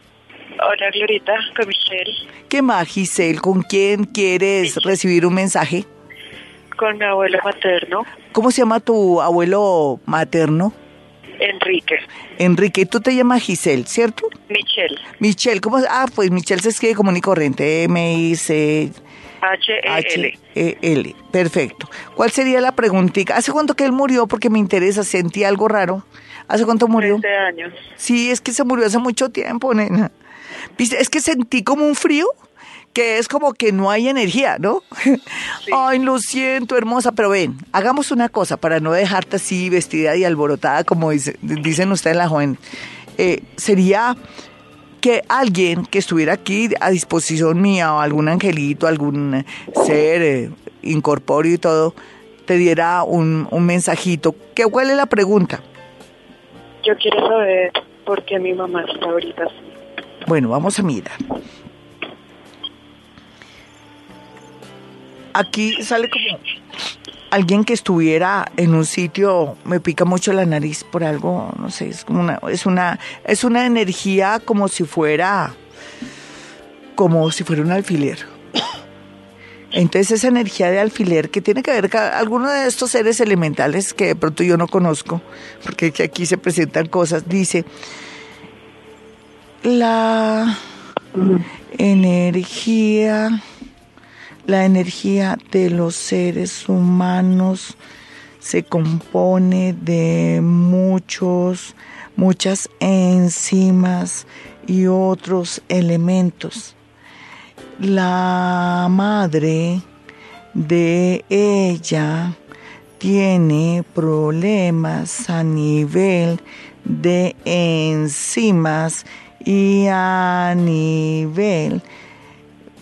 Hola, Glorita, con Michelle, ¿Qué más, Giselle? ¿Con quién quieres recibir un mensaje? con mi abuelo materno, ¿Cómo se llama tu abuelo materno? Enrique, Enrique, tú te llamas Giselle, ¿cierto? Michelle, Michelle, ¿cómo? Ah, pues Michelle se escribe común y corriente, M-I-C... H-E-L. H-E-L. Perfecto. ¿Cuál sería la preguntita? ¿Hace cuánto que él murió? Porque me interesa, sentí algo raro. ¿Hace cuánto murió? 13 años. Sí, es que se murió hace mucho tiempo, nena. ¿Viste? Es que sentí como un frío que es como que no hay energía, ¿no? Ay, lo siento, hermosa, pero ven, hagamos una cosa para no dejarte así vestida y alborotada como dice- dicen ustedes la joven. Eh, sería que alguien que estuviera aquí a disposición mía o algún angelito, algún ser eh, incorpóreo y todo, te diera un, un mensajito. ¿Qué, ¿Cuál es la pregunta? Yo quiero saber por qué mi mamá está ahorita así. Bueno, vamos a mirar. Aquí sale como alguien que estuviera en un sitio, me pica mucho la nariz por algo, no sé, es como una, es una, es una energía como si fuera, como si fuera un alfiler. Entonces esa energía de alfiler que tiene que ver con alguno de estos seres elementales que de pronto yo no conozco, porque que aquí se presentan cosas, dice, la energía, la energía de los seres humanos se compone de muchos, muchas enzimas y otros elementos. La madre de ella tiene problemas a nivel de enzimas y a nivel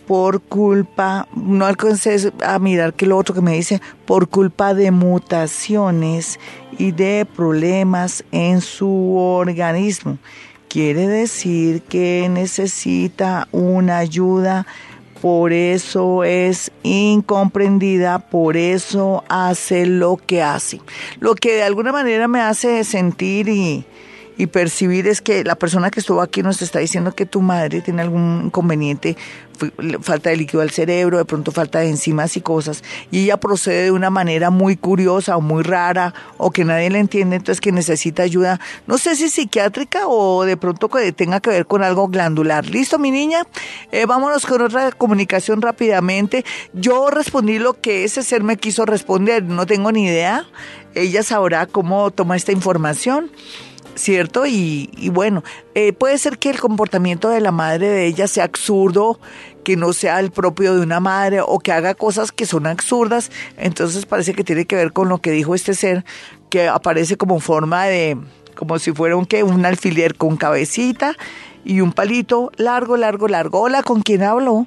por culpa, no alcancé a mirar que lo otro que me dice, por culpa de mutaciones y de problemas en su organismo. Quiere decir que necesita una ayuda, por eso es incomprendida, por eso hace lo que hace. Lo que de alguna manera me hace sentir y, y percibir es que la persona que estuvo aquí nos está diciendo que tu madre tiene algún inconveniente, falta de líquido al cerebro, de pronto falta de enzimas y cosas, y ella procede de una manera muy curiosa o muy rara o que nadie le entiende, entonces que necesita ayuda, no sé si psiquiátrica o de pronto que tenga que ver con algo glandular. ¿Listo, mi niña? Eh, vámonos con otra comunicación rápidamente. Yo respondí lo que ese ser me quiso responder, no tengo ni idea. Ella sabrá cómo toma esta información. ¿Cierto? Y, y bueno, eh, puede ser que el comportamiento de la madre de ella sea absurdo, que no sea el propio de una madre o que haga cosas que son absurdas, entonces parece que tiene que ver con lo que dijo este ser, que aparece como forma de, como si fuera un, ¿qué? un alfiler con cabecita y un palito largo, largo, largo. Hola, ¿con quién hablo?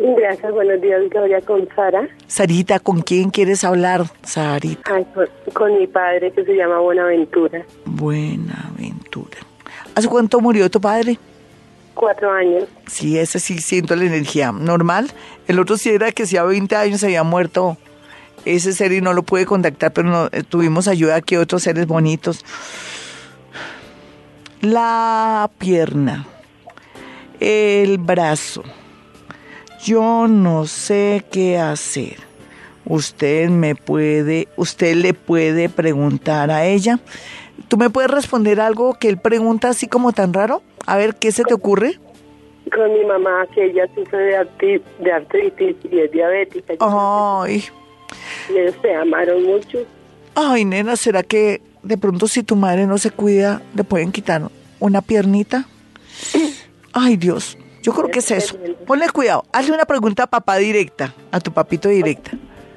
Gracias, buenos días, Gloria, con Sara. Sarita, ¿con quién quieres hablar, Sarita? Ay, con, con mi padre que se llama Buenaventura. Buenaventura. ¿Hace cuánto murió tu padre? Cuatro años. Sí, ese sí siento la energía normal. El otro sí era que si a 20 años había muerto ese ser y no lo pude contactar, pero no, eh, tuvimos ayuda aquí otros seres bonitos. La pierna, el brazo. Yo no sé qué hacer. Usted me puede, usted le puede preguntar a ella. ¿Tú me puedes responder algo que él pregunta así como tan raro? A ver, ¿qué se te ocurre? Con mi mamá, que ella sufre de, artritis y es diabética. Ay, se amaron mucho. ay, nena, ¿será que de pronto si tu madre no se cuida, le pueden quitar una piernita? [CLEARS THROAT] Ay, Dios, yo creo que es eso. Ponle cuidado, hazle una pregunta a papá directa, a tu papito directa.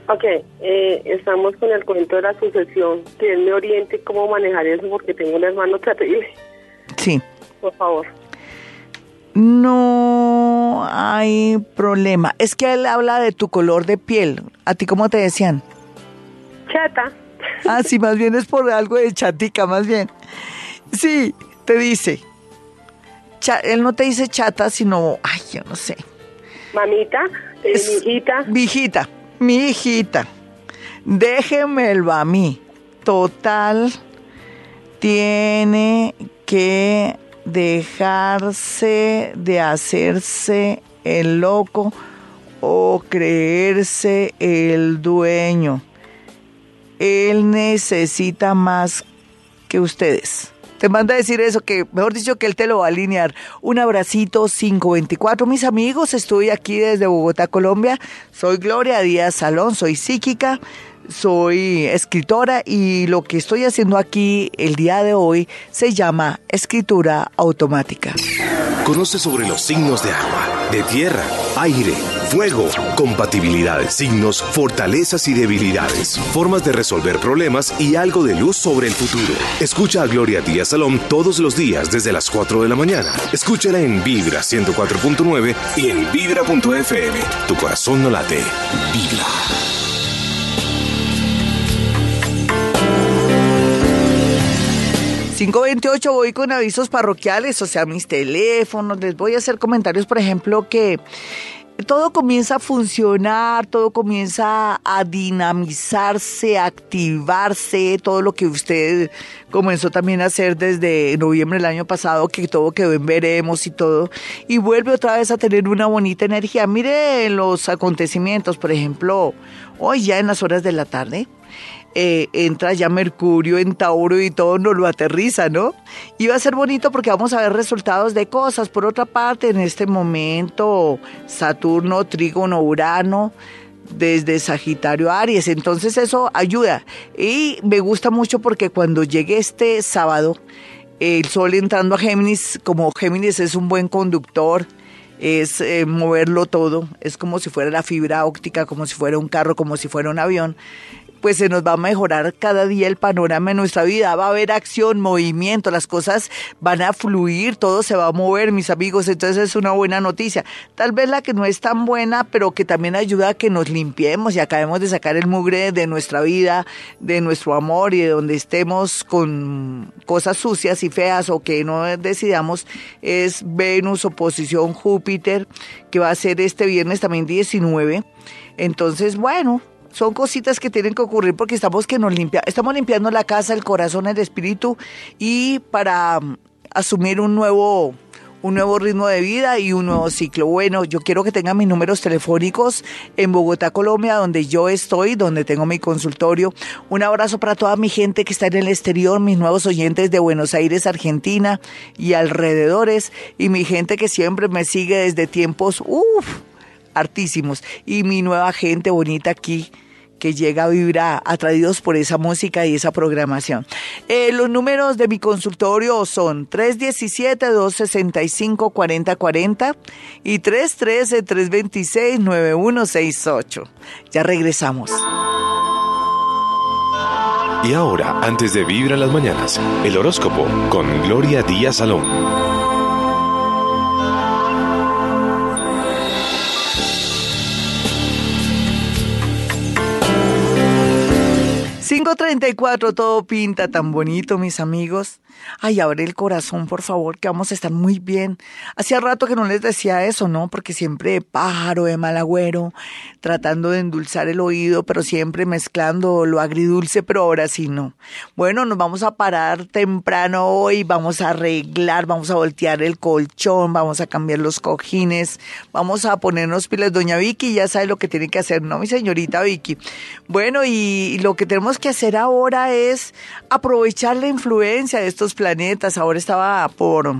Ok, eh, estamos con el cuento de la sucesión. Que él me oriente cómo manejar eso porque tengo un hermano terrible. Sí. Por favor. No hay problema. Es que él habla de tu color de piel. ¿A ti cómo te decían? Chata. Ah, sí, más bien es por algo de chatica, más bien. Sí, te dice. Cha- él no te dice chata, sino, ay, yo no sé. Mamita, eh, mi hijita. Mi hijita, mi hijita. Déjemelo a mí. Total, tiene que dejarse de hacerse el loco o creerse el dueño. Él necesita más que ustedes. Te manda a decir eso, que mejor dicho que él te lo va a alinear. Un abracito 524, mis amigos. Estoy aquí desde Bogotá, Colombia. Soy Gloria Díaz Salón, soy psíquica, soy escritora y lo que estoy haciendo aquí el día de hoy se llama escritura automática. Conoce sobre los signos de agua, de tierra, aire, fuego, compatibilidades, signos, fortalezas y debilidades, formas de resolver problemas y algo de luz sobre el futuro. Escucha a Gloria Díaz Salón todos los días desde las 4 de la mañana. Escúchala en Vibra 104.9 y en Vibra.fm. Tu corazón no late. Vibra. 528 voy con avisos parroquiales, o sea, mis teléfonos, les voy a hacer comentarios, por ejemplo, que todo comienza a funcionar, todo comienza a dinamizarse, a activarse, todo lo que usted comenzó también a hacer desde noviembre del año pasado, que todo quedó en veremos y todo, y vuelve otra vez a tener una bonita energía. Mire los acontecimientos, por ejemplo, hoy ya en las horas de la tarde, eh, entra ya Mercurio en Tauro y todo nos lo aterriza, ¿no? Y va a ser bonito porque vamos a ver resultados de cosas. Por otra parte, en este momento, Saturno, Trígono, Urano, desde Sagitario a Aries. Entonces eso ayuda. Y me gusta mucho porque cuando llegue este sábado, el Sol entrando a Géminis, como Géminis es un buen conductor, es eh, moverlo todo, es como si fuera la fibra óptica, como si fuera un carro, como si fuera un avión pues se nos va a mejorar cada día el panorama en nuestra vida. Va a haber acción, movimiento, las cosas van a fluir, todo se va a mover, mis amigos. Entonces es una buena noticia. Tal vez la que no es tan buena, pero que también ayuda a que nos limpiemos y acabemos de sacar el mugre de nuestra vida, de nuestro amor y de donde estemos con cosas sucias y feas o que no decidamos, es Venus oposición Júpiter, que va a ser este viernes también 19. Entonces, bueno, son cositas que tienen que ocurrir porque estamos que nos limpia, estamos limpiando la casa, el corazón, el espíritu y para um, asumir un nuevo un nuevo ritmo de vida y un nuevo ciclo. Bueno, yo quiero que tengan mis números telefónicos en Bogotá, Colombia, donde yo estoy, donde tengo mi consultorio. Un abrazo para toda mi gente que está en el exterior, mis nuevos oyentes de Buenos Aires, Argentina y alrededores, y mi gente que siempre me sigue desde tiempos, uff, hartísimos. Y mi nueva gente bonita aquí que llega a vibrar atraídos por esa música y esa programación. Eh, los números de mi consultorio son 317-265-4040 y 313-326-9168. Ya regresamos. Y ahora, antes de Vibra en las mañanas, el horóscopo con Gloria Díaz Salón. 534, todo pinta tan bonito, mis amigos. Ay, abre el corazón, por favor, que vamos a estar muy bien. Hacía rato que no les decía eso, ¿no? Porque siempre pájaro de mal agüero, tratando de endulzar el oído, pero siempre mezclando lo agridulce, pero ahora sí no. Bueno, nos vamos a parar temprano hoy, vamos a arreglar, vamos a voltear el colchón, vamos a cambiar los cojines, vamos a ponernos pilas. Doña Vicky ya sabe lo que tiene que hacer, ¿no, mi señorita Vicky? Bueno, y lo que tenemos que hacer ahora es aprovechar la influencia de estos planetas. Ahora estaba por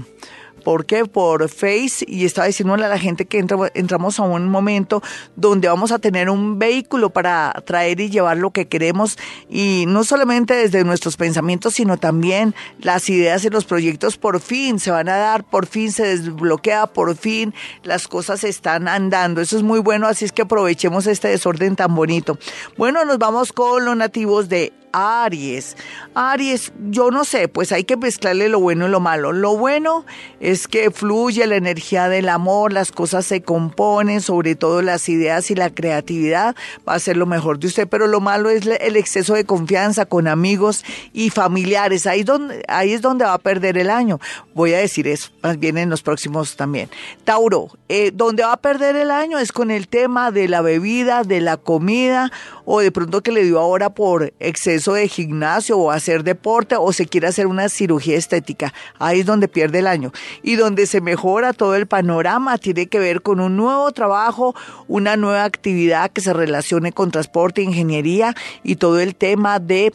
¿Por qué? Por Face y estaba diciéndole a la gente que entramos a un momento donde vamos a tener un vehículo para traer y llevar lo que queremos y no solamente desde nuestros pensamientos, sino también las ideas y los proyectos por fin se van a dar, por fin se desbloquea, por fin las cosas están andando. Eso es muy bueno, así es que aprovechemos este desorden tan bonito. Bueno, nos vamos con los nativos de Aries. Aries, yo no sé, pues hay que mezclarle lo bueno y lo malo. Lo bueno es que fluye la energía del amor, las cosas se componen, sobre todo las ideas y la creatividad va a ser lo mejor de usted, pero lo malo es el exceso de confianza con amigos y familiares. Ahí, donde, ahí es donde va a perder el año. Voy a decir eso, más bien en los próximos también. Tauro, eh, donde va a perder el año es con el tema de la bebida, de la comida o de pronto que le dio ahora por exceso de gimnasio o hacer deporte o se quiere hacer una cirugía estética. Ahí es donde pierde el año. Y donde se mejora todo el panorama tiene que ver con un nuevo trabajo, una nueva actividad que se relacione con transporte, ingeniería y todo el tema de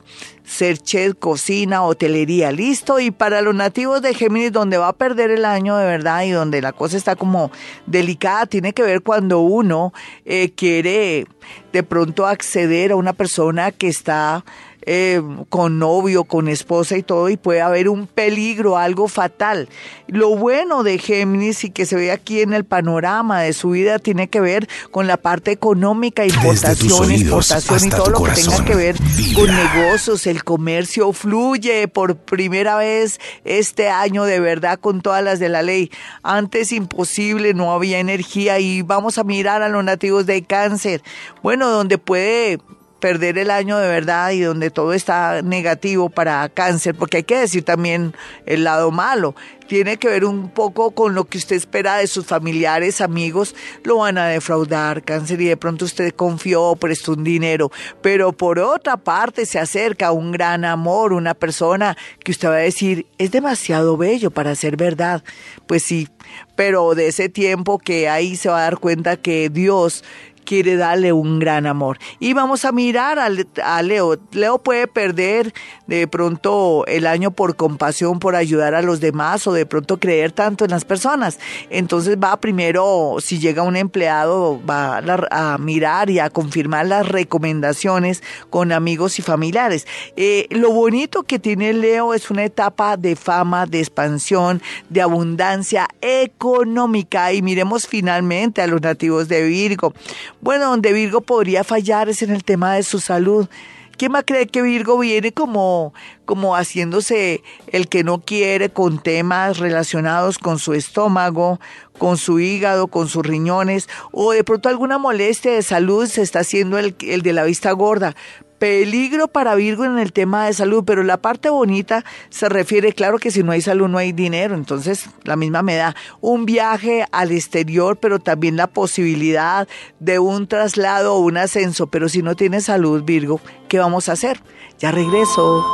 ser chef, cocina, hotelería, listo. Y para los nativos de Géminis, donde va a perder el año de verdad y donde la cosa está como delicada, tiene que ver cuando uno eh, quiere de pronto acceder a una persona que está eh, con novio, con esposa y todo, y puede haber un peligro, algo fatal. Lo bueno de Géminis y que se ve aquí en el panorama de su vida tiene que ver con la parte económica, importación, exportación y todo lo que tenga que ver con negocios, el comercio fluye por primera vez este año de verdad con todas las de la ley. Antes imposible, no había energía y vamos a mirar a los nativos de cáncer. Bueno, donde puede perder el año de verdad y donde todo está negativo para cáncer, porque hay que decir también el lado malo. Tiene que ver un poco con lo que usted espera de sus familiares, amigos, lo van a defraudar cáncer y de pronto usted confió, prestó un dinero, pero por otra parte se acerca un gran amor, una persona que usted va a decir, es demasiado bello para ser verdad. Pues sí, pero de ese tiempo que ahí se va a dar cuenta que Dios quiere darle un gran amor. Y vamos a mirar a, Leo. Leo puede perder de pronto el año por compasión, por ayudar a los demás o de pronto creer tanto en las personas. Entonces va primero, si llega un empleado, va a, mirar y a confirmar las recomendaciones con amigos y familiares. Eh, lo bonito que tiene Leo es una etapa de fama, de expansión, de abundancia económica. Y miremos finalmente a los nativos de Virgo. Bueno, donde Virgo podría fallar es en el tema de su salud. ¿Quién va a creer que Virgo viene como, como haciéndose el que no quiere con temas relacionados con su estómago, con su hígado, con sus riñones, o de pronto alguna molestia de salud se está haciendo el, el de la vista gorda? Peligro para Virgo en el tema de salud, pero la parte bonita se refiere, claro que si no hay salud no hay dinero, entonces la misma me da un viaje al exterior, pero también la posibilidad de un traslado o un ascenso, pero si no tiene salud Virgo, ¿qué vamos a hacer? Ya regreso.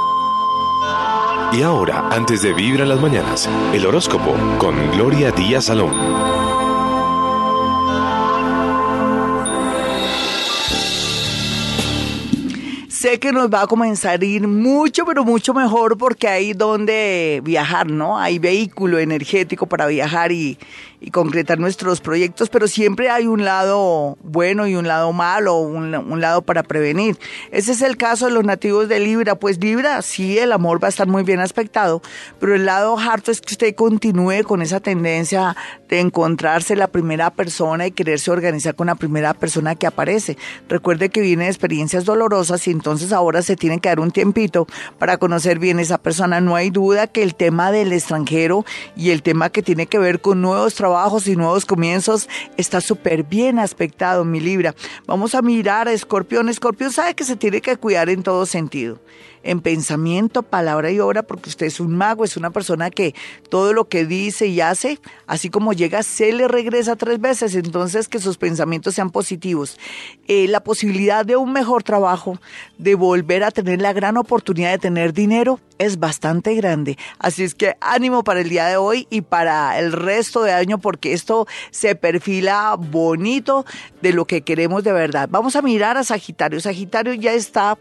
Y ahora, antes de Vibra las mañanas, el horóscopo con Gloria Díaz Salón. Que nos va a comenzar a ir mucho, pero mucho mejor porque hay donde viajar, ¿no? Hay vehículo energético para viajar y, y concretar nuestros proyectos, pero siempre hay un lado bueno y un lado malo, un, un, lado para prevenir. Ese es el caso de los nativos de Libra. Pues Libra, sí, el amor va a estar muy bien aspectado, pero el lado harto es que usted continúe con esa tendencia de encontrarse la primera persona y quererse organizar con la primera persona que aparece. Recuerde que viene de experiencias dolorosas y entonces ahora se tiene que dar un tiempito para conocer bien esa persona. No hay duda que el tema del extranjero y el tema que tiene que ver con nuevos trabajos y nuevos comienzos está súper bien aspectado, mi Libra. Vamos a mirar a Escorpión. Escorpión sabe que se tiene que cuidar en todo sentido en pensamiento, palabra y obra, porque usted es un mago, es una persona que todo lo que dice y hace, así como llega, se le regresa tres veces. Entonces, que sus pensamientos sean positivos. Eh, la posibilidad de un mejor trabajo, de volver a tener la gran oportunidad de tener dinero, es bastante grande. Así es que ánimo para el día de hoy y para el resto de año, porque esto se perfila bonito de lo que queremos de verdad. Vamos a mirar a Sagitario. Sagitario ya está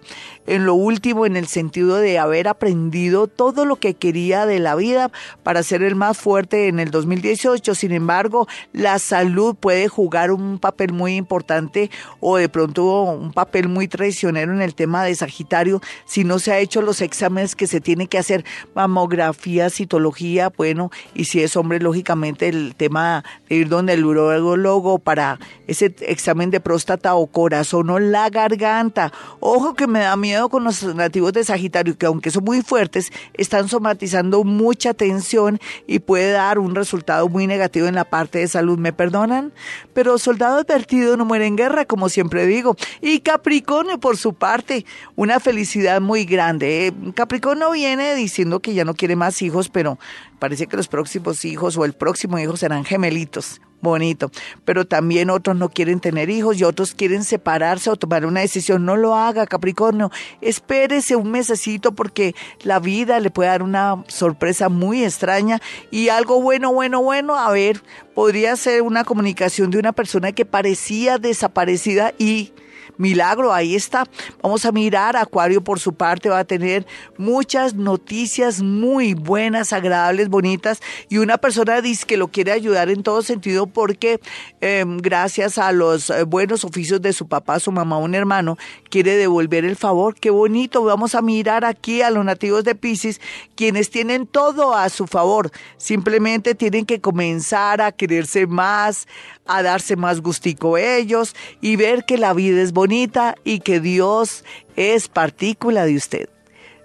en lo último en el sentido de haber aprendido todo lo que quería de la vida para ser el más fuerte en el 2018. Sin embargo, la salud puede jugar un papel muy importante o de pronto un papel muy traicionero en el tema de Sagitario si no se ha hecho los exámenes que se tiene que hacer, mamografía, citología, bueno, y si es hombre, lógicamente el tema de ir donde el urólogo para ese examen de próstata o corazón o la garganta. Ojo que me da miedo con los nativos de Sagitario, que aunque son muy fuertes, están somatizando mucha tensión y puede dar un resultado muy negativo en la parte de salud. ¿Me perdonan? Pero soldado advertido no muere en guerra, como siempre digo. Y Capricornio, por su parte, una felicidad muy grande. ¿eh? Capricornio viene diciendo que ya no quiere más hijos, pero parece que los próximos hijos o el próximo hijo serán gemelitos bonito. Pero también otros no quieren tener hijos y otros quieren separarse o tomar una decisión. No lo haga, Capricornio. Espérese un mesecito porque la vida le puede dar una sorpresa muy extraña y algo bueno, bueno, bueno. A ver, podría ser una comunicación de una persona que parecía desaparecida y milagro, ahí está. Vamos a mirar, Acuario por su parte va a tener muchas noticias muy buenas, agradables, bonitas y una persona dice que lo quiere ayudar en todo sentido porque em, gracias a los eh, buenos oficios de su papá, su mamá, un hermano, quiere devolver el favor. Qué bonito. Vamos a mirar aquí a los nativos de Pisces, quienes tienen todo a su favor. Simplemente tienen que comenzar a quererse más, a darse más gustico ellos y ver que la vida es bonita y que Dios es partícula de usted.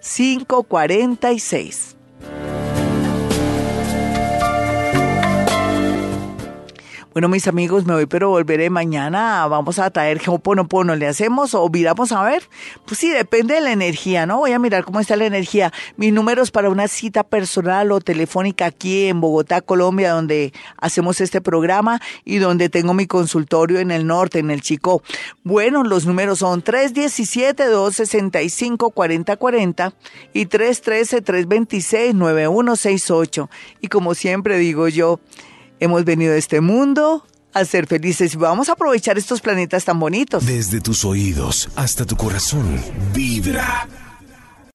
546. Bueno, mis amigos, me voy, pero volveré mañana. Vamos a traer Ho'oponopono. ¿Le hacemos o miramos a ver? Pues sí, depende de la energía, ¿no? Voy a mirar cómo está la energía. Mis números para una cita personal o telefónica aquí en Bogotá, Colombia, donde hacemos este programa y donde tengo mi consultorio en el norte, en el Chico. Bueno, los números son 317-265-4040 y 313-326-9168. Y como siempre digo yo, Hemos venido a este mundo a ser felices y vamos a aprovechar estos planetas tan bonitos. Desde tus oídos hasta tu corazón, vibra.